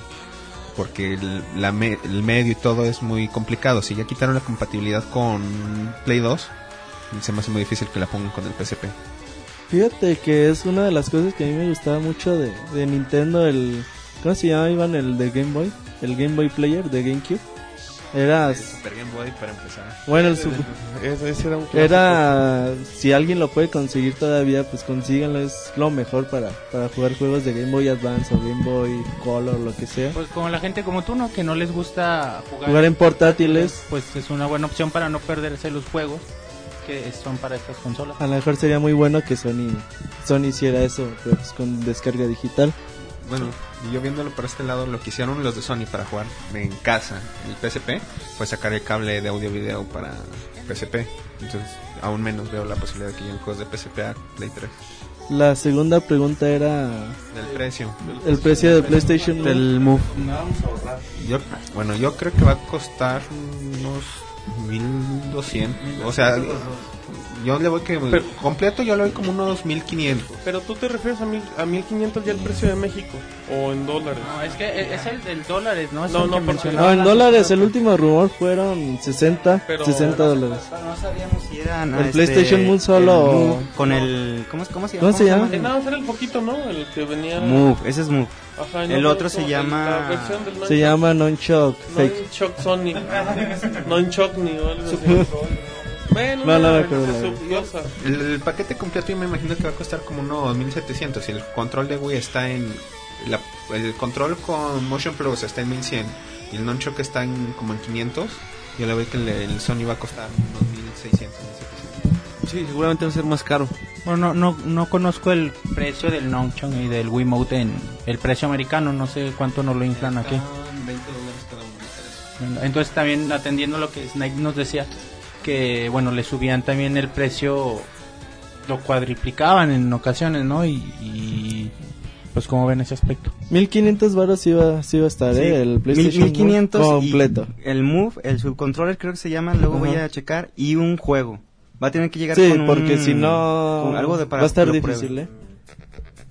Porque el, el medio y todo es muy complicado. Si ya quitaron la compatibilidad con Play 2, se me hace muy difícil que la pongan con el PSP. Fíjate que es una de las cosas que a mí me gustaba mucho de, de Nintendo, el... ¿Cómo se llama, Iván? El de Game Boy. El Game Boy Player de GameCube. Era... Super Game Boy para empezar. Bueno, el su- Ese, ese era un. Era... Si alguien lo puede conseguir todavía, pues consíganlo. Es lo mejor para, para jugar juegos de Game Boy Advance o Game Boy Color, lo que sea. Pues como la gente como tú, ¿no? Que no les gusta jugar, Jugar en portátiles. Pues es una buena opción para no perderse los juegos que son para estas consolas. A lo mejor sería muy bueno que Sony, Sony hiciera eso, pero pues con descarga digital. Bueno, y yo viéndolo por este lado, lo que hicieron los de Sony para jugar en casa el PSP fue sacar el cable de audio-video para PSP. Entonces, aún menos veo la posibilidad de que lleguen juegos de PSP a Play 3. La segunda pregunta era Del precio. el precio de PlayStation. Del Move. Yo, bueno, yo creo que va a costar unos 1200. O sea, yo le voy que. Pero- completo, yo le doy como unos 1500. Pero tú te refieres a, mil, a 1500 ya el precio de México o en dólares. No, es que es el del dólares, ¿no? Es No, el no, que porque- mencionaba No, en la- dólares, el último rumor fueron 60, Pero- 60 dólares. No sabíamos si eran. El ah, PlayStation Move solo- el Move con el. ¿Cómo, cómo se llama? ¿Cómo se llama? Eh, nada más era el poquito, ¿no? El que venía. Move, ese es Move. Ajá, no El me otro se llama- La versión del Se llama Non-Shock Fake. Nunchuck Sony. Nunchuck ni o algo. Bueno, No, no. El, el paquete completo yo me imagino que va a costar como unos 1700 y el control de Wii está en la- el control con Motion Plus está en 1100 y el Nunchuck está en como en 500 yo le veo que el, el Sony va a costar unos 1600 1700 Sí, seguramente va a ser más caro. Bueno, no, no, no conozco el precio del Nunchuk y del Wiimote en el precio americano, no sé cuánto nos lo inflan aquí. Están 20 dólares cada uno. Entonces también atendiendo lo que Snake nos decía, que bueno, le subían también el precio, lo cuadriplicaban en ocasiones, ¿no? Y, y, pues como ven ese aspecto. 1500 baros sí va a estar, Sí, ¿eh? El PlayStation 1500 Move y completo. el Move, el subcontroller creo que se llama, luego voy a checar, y un juego. Va a tener que llegar Sí, con un- porque si no con algo de para va a estar que lo difícil, pruebe. ¿eh?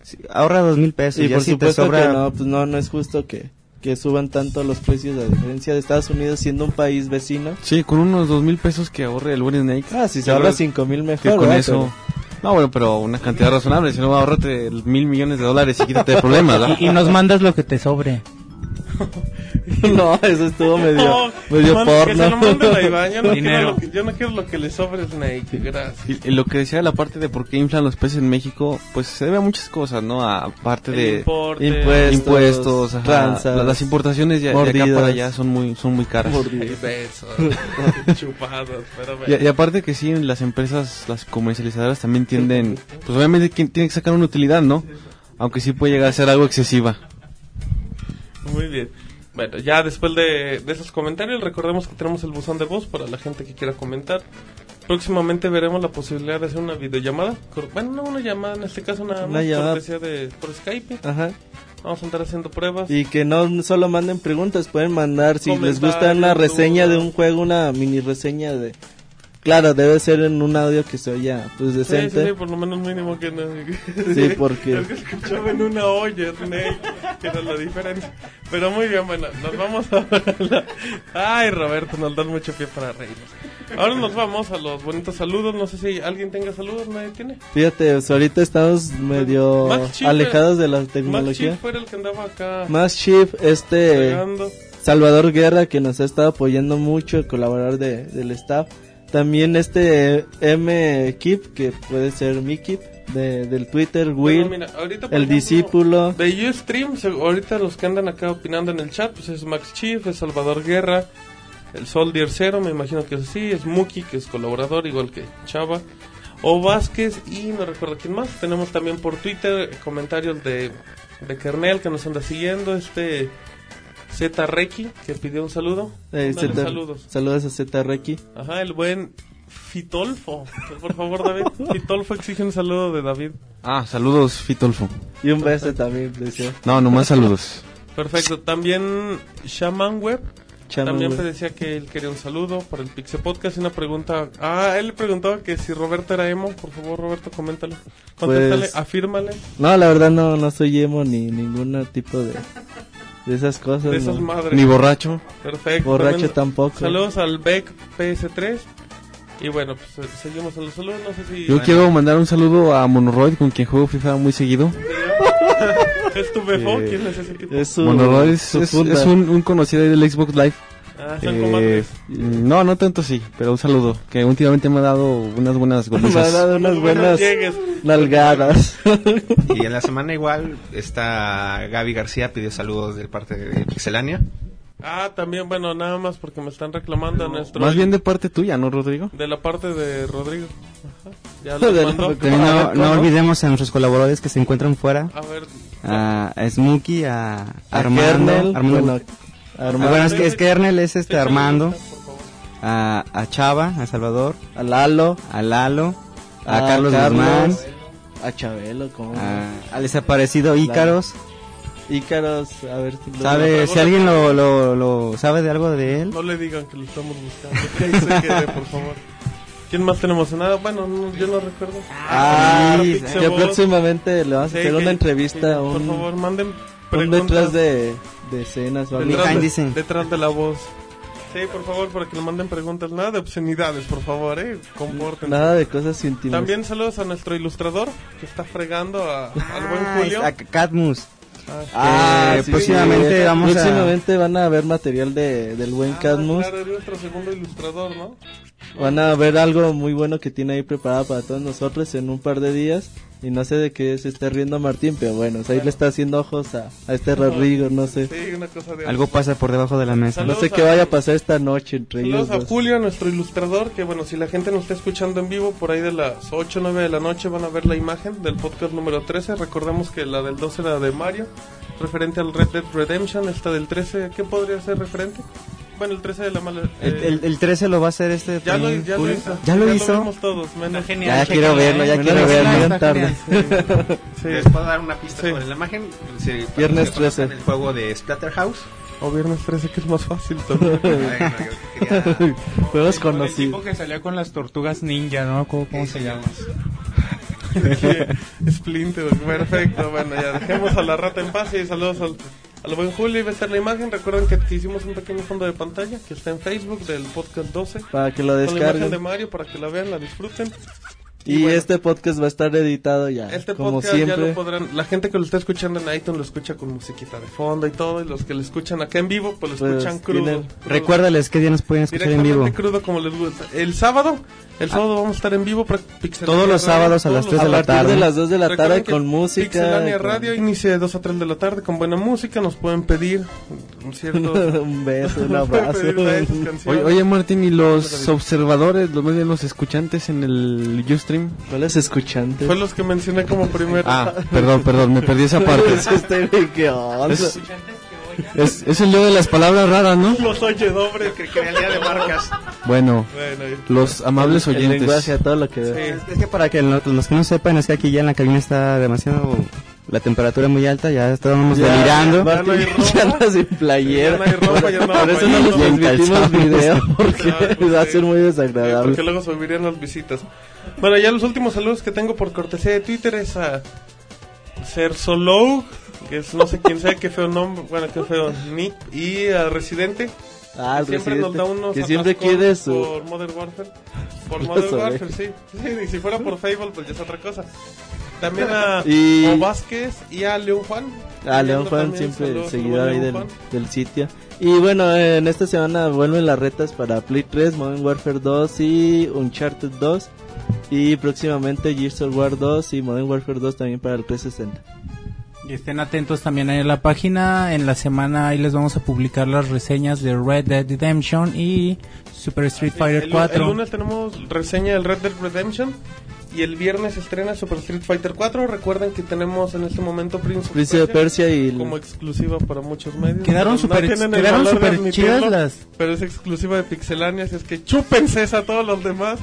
Sí, ahorra dos mil pesos. Y por si te supuesto sobra, que no, pues no, no es justo que, que suban tanto los precios a diferencia de Estados Unidos siendo un país vecino. Sí, con unos dos mil pesos que ahorre el buen Snake. Ah, si se ahorra 5 mil que mejor, con ¿verdad? eso... No, bueno, pero una cantidad razonable. Si no, ahorrate mil millones de dólares y quítate de problemas, ¿verdad? Y, y nos mandas lo que te sobre. No, eso estuvo medio, No, medio man- porno. Que se lo manden a Iván. Yo no, quiero lo yo no quiero lo que le sobre Snake. Gracias. Y, y lo que decía la parte de por qué inflan los precios en México, pues se debe a muchas cosas, ¿no? Aparte El de importe, impuestos, impuestos, ajá, tranzas, la- las importaciones ya, de acá mordidas. para allá son muy, son muy caras. besos, pero Y, aparte que sí, las empresas, las comercializadoras también tienden, pues obviamente tienen que sacar una utilidad, ¿no? Aunque sí puede llegar a ser algo excesiva. Muy bien. Bueno, ya después de, de esos comentarios, recordemos que tenemos el buzón de voz para la gente que quiera comentar. Próximamente veremos la posibilidad de hacer una videollamada. Bueno, no una llamada, en este caso Una cortesía de, por Skype. Ajá. Vamos a andar haciendo pruebas. Y que no solo manden preguntas, pueden mandar si les gusta una reseña de un juego, una mini reseña de... Claro, debe ser en un audio que se oya pues Sí, sí, decente. sí, por lo menos mínimo que no. Sí, porque- Es que escuchaba en una olla, que era la diferencia. Pero muy bien, bueno, nos vamos a la... Ay, Roberto, nos dan mucho pie para reírnos. Ahora nos vamos a los bonitos saludos. No sé si alguien tenga saludos, nadie tiene. Fíjate, pues, ahorita estamos medio Chief, alejados de la tecnología. Chief fuera el que andaba acá Más Chief, este pegando. Salvador Guerra que nos ha estado apoyando mucho, el colaborador de, del staff. También este M Kip, que puede ser mi Kip, de, del Twitter, Will, mira, ahorita, el ejemplo, discípulo. De Ustream, ahorita los que andan acá opinando en el chat, pues es Max Chief, es Salvador Guerra, el Soldier Cero, me imagino que es así, es Muki, que es colaborador, igual que Chava, O Vázquez, y no recuerdo quién más. Tenemos también por Twitter comentarios de, de Kernel que nos anda siguiendo, este Z Reiki, que pidió un saludo. Eh, Mándale Z- saludos. Saludos a Z Reiki. Ajá, el buen Fitolfo. Por favor, David. Fitolfo exige un saludo de David. Ah, saludos, Fitolfo. Y un beso también, decía. No, nomás saludos. Perfecto. También Shaman Web. Shaman también Web. me decía que él quería un saludo para el Pixel Podcast y una pregunta. Ah, él le preguntó que si Roberto era emo. Por favor, Roberto, coméntalo. Contéstale, Pues- afírmale. No, la verdad no, no soy emo ni ningún tipo de, de esas cosas. De esas no. madres. Ni borracho. Perfecto. Borracho También tampoco. Saludos al Beck PS3. Y bueno, pues eh, seguimos en los saludos. No sé si. Yo quiero mandar un saludo a Monoroid, con quien juego FIFA muy seguido. ¿Es tu? Eh, ¿Quién es ese tipo? Es su, Monoroid es, es- es un, un conocido ahí del Xbox Live. Ah, son Eh, no, no tanto sí, pero un saludo. Que últimamente me ha dado unas buenas Me ha golizas. dado unas buenas nalgadas. Y en la semana igual, esta Gaby García pidió saludos de parte de Pixelania. Ah, también, bueno, nada más porque me están reclamando a nuestro. Más bien de parte tuya, ¿no, Rodrigo? De la parte de Rodrigo. Ajá. Ya lo no, no olvidemos a nuestros colaboradores que se encuentran fuera. A ver. A Smokey, a, A Armando. Kernel, Armando- bueno, Armando, bueno, es que es Kernel, es este Armando. A, a Chava, a Salvador. a Lalo, A Lalo. A, a Carlos, Guzmán. a Chabelo, como a- al desaparecido Ícaros. Ícaros, a ver si lo- ¿Sabe, si alguien lo, lo, lo sabe de algo de él? No le digan que lo estamos buscando. Que ahí se quede, por favor. ¿Quién más tenemos? Nada, bueno, no, yo no recuerdo. Ah, sí, que Boss. próximamente le vamos a Sí, hacer que- una entrevista, que, un, Por favor, manden un preguntas detrás de, de escenas o algo. detrás, de, detrás de la voz. Sí, por favor, para que le manden preguntas. Nada de obscenidades, por favor, eh. Compórtense. Nada de cosas íntimas. También saludos a nuestro ilustrador que está fregando a- al buen Ah, Julio. a Catmus. Ah, sí, próximamente sí. vamos a- Próximamente van a ver material de, del buen Ah, Cadmus. Claro, es nuestro segundo ilustrador, ¿no? Van a ver algo muy bueno que tiene ahí preparado para todos nosotros en un par de días. Y no sé de qué se está riendo Martín, pero bueno, o sea, ahí le está haciendo ojos a, a este Rodrigo, no sé. Sí, una cosa de... Algo pasa por debajo de la mesa. No sé qué a- vaya a pasar esta noche entre ellos Saludos a dos. Julio, nuestro ilustrador, que bueno, si la gente nos está escuchando en vivo, por ahí de las 8 o 9 de la noche van a ver la imagen del podcast número 13. Recordemos que la del 12 era de Mario, referente al Red Dead Redemption. Esta del 13, ¿qué podría ser referente? Bueno, el 13 de la mala... El, eh, el, el 13 lo va a hacer este ya, lo, ya lo hizo. ¿Ya lo hizo? vimos todos, menos... Ya quiero verlo, ya Menos quiero verlo. tarde. genial. Sí. ¿Les puedo dar una pista Sí. sobre la imagen? Sí, para Viernes los que conozcan 13. El juego de Splatterhouse. O viernes 13, que es más fácil también. Juegos El conocidos. tipo que salía con las tortugas ninja, ¿no? ¿Cómo, cómo se llama? Splinter, perfecto. Bueno, ya dejemos a la rata en paz y saludos al, al buen Julio. Y va a estar la imagen. Recuerden que, que hicimos un pequeño fondo de pantalla que está en Facebook del podcast 12. Para que lo Con la imagen de descarguen. Mario para que la vean, la disfruten. Y bueno. este podcast va a estar editado ya. Este como podcast ya lo podrán. La gente que lo está escuchando en iTunes lo escucha con musiquita de fondo y todo. Y los que lo escuchan acá en vivo, pues lo Pues, escuchan crudo. Recuérdales qué día nos pueden escuchar en vivo. crudo como les gusta. El sábado, el sábado vamos a estar en vivo. Todos los Radio, sábados a las los tres a de la partir tarde. de las 2 de la tarde que con música. Pixelania con- Radio inicia de 2 a 3 de la tarde con buena música. Nos pueden pedir un cierto. un beso, un abrazo. Oye, oye, Martín, ¿y los observadores, los los escuchantes en el Ustream? ¿Cuáles escuchantes? Fue los que mencioné como primero. Ah, perdón, perdón, me perdí esa parte. ¿qué onda? Es, es, es el día de las palabras raras, ¿no? Los oye doble. que el día de marcas. Bueno, Bueno, los amables el oyentes. lenguaje, a todo lo que Sí. Es que para que lo- los que no sepan, es que aquí ya en la cabina está demasiado. La temperatura muy alta, ya estábamos Ya, delirando. Ya no hay Martín, ropa. ya sin playera. Ya no hay ropa, ya no Por eso no. Bien transmitimos video, porque pues va a ser muy Sí, desagradable. porque luego subirían las visitas. Bueno, ya los últimos saludos que tengo por cortesía de Twitter es a Ser Solo, que es no sé quién sea, qué feo nombre, bueno, qué feo nick, y a Residente, Ah, el siempre nos da unos que siempre quiere su... por Modern Warfare. Por Modern. Warfare, sí. sí. Y si fuera por Fable, pues ya es otra cosa. También a Y- O Vázquez y a León Juan. Ah, León Pidiendo Juan, siempre al seguidor ahí León del, del sitio. Y bueno, en esta semana vuelven las retas para Play 3, Modern Warfare 2 y Uncharted 2. Y próximamente Gears of War 2 y Modern Warfare 2 también para el 360. Y estén atentos también ahí en la página. En la semana ahí les vamos a publicar las reseñas de Red Dead Redemption y Super Street Fighter el, 4. El lunes tenemos reseña del Red Dead Redemption. Y el viernes estrena Super Street Fighter 4. Recuerden que tenemos en este momento Prince of Príncipe de Persia y... como exclusiva para muchos medios. Quedaron No super- quedaron super chidas las- Pero es exclusiva de Pixelania, así es que chúpense esa a todos los demás.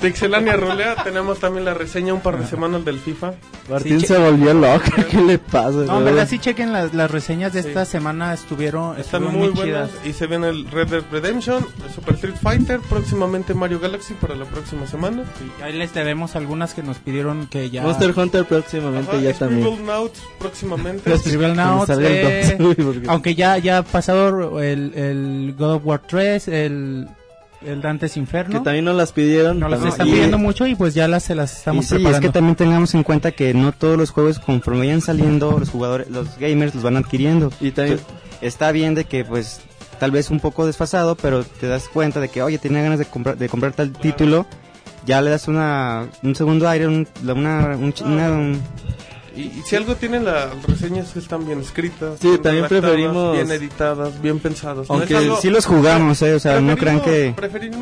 Pixelania Rolea, tenemos también la reseña un par de semanas del FIFA. Martín Sí, se volvió loco. ¿Qué le pasa? No, en verdad sí chequen las, las reseñas de Sí. esta semana, estuvieron, Están estuvieron muy muy buenas chidas. y se viene el Red Dead Redemption, el Super Street Fighter, próximamente Mario Galaxy para la próxima semana. Sí, ahí les debemos algunas que nos pidieron que ya... Monster Hunter próximamente Ajá, ya también. Scribble Notes próximamente. El eh, Aunque ya, ya ha pasado el, el God of War 3, el, el Dante's Que Inferno. también nos las pidieron. Nos las están y- pidiendo mucho y pues ya las se las Y estamos sí, es preparando. que también tengamos en cuenta que no todos los juegos conforme vayan saliendo, los jugadores, los gamers los van adquiriendo. Y también Está bien de que pues tal vez un poco desfasado, pero te das cuenta de que, oye, tenía ganas de comprar, de comprar tal título, ya le das una, un segundo aire, un, una, un ch- una- un- Y, y si algo tiene las reseñas que están bien escritas, Sí, bien también preferimos- bien editadas, bien pensadas. Aunque algo- sí los jugamos, eh, o sea, no crean que...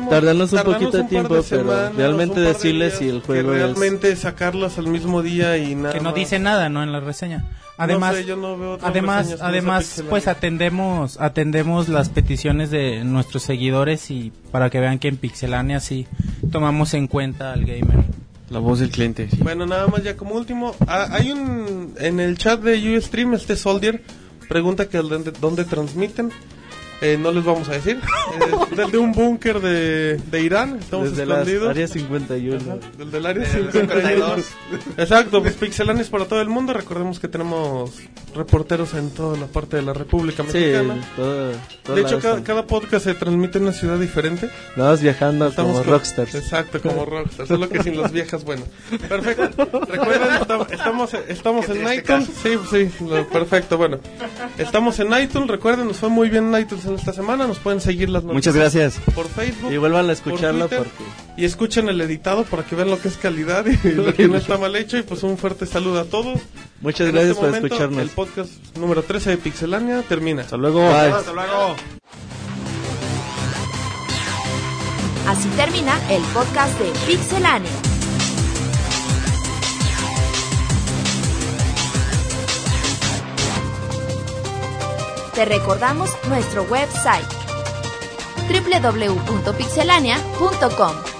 Tardarnos un poquito de tiempo, de pero semanas, realmente decirles si el que juego es- realmente sacarlas al mismo día y nada que no más. dice nada, ¿no? En la reseña. Además, No sé, yo no veo otras además, además, pues atendemos, atendemos las peticiones de nuestros seguidores y para que vean que en Pixelania sí tomamos en cuenta al gamer. La voz del cliente. sí. Bueno, nada más ya como último, ah, hay un en el chat de Ustream este Soldier pregunta que dónde, dónde transmiten. Eh, no les vamos a decir. Es del de un búnker de, de Irán. Estamos desde escondidos. áreas 51. Del del área Del 52. Exacto, pues Pixelania es para todo el mundo. Recordemos que tenemos reporteros en toda la parte de la República Sí, Mexicana. todo, todo de hecho, cada, cada podcast se transmite en una ciudad diferente. Vamos viajando Estamos como con- rockstars. Exacto, como rockstars. Solo que sin las viejas, bueno. Perfecto. Recuerden, esta- estamos, estamos en iTunes. Sí, sí, lo- perfecto. Bueno, estamos en iTunes. Recuerden, nos fue muy bien en iTunes en esta semana. Nos pueden seguir las Muchas noticias gracias. por Facebook. Y vuelvan a por escucharlo Twitter, porque Y escuchen el editado para que vean lo que es calidad y lo que no está mal hecho. Y pues un fuerte saludo a todos. muchas En gracias este por momento, escucharnos. El podcast número 13 de Pixelania termina. Hasta luego. Bye. Hasta luego. Así termina el podcast de Pixelania. Te recordamos nuestro website www.pixelania.com.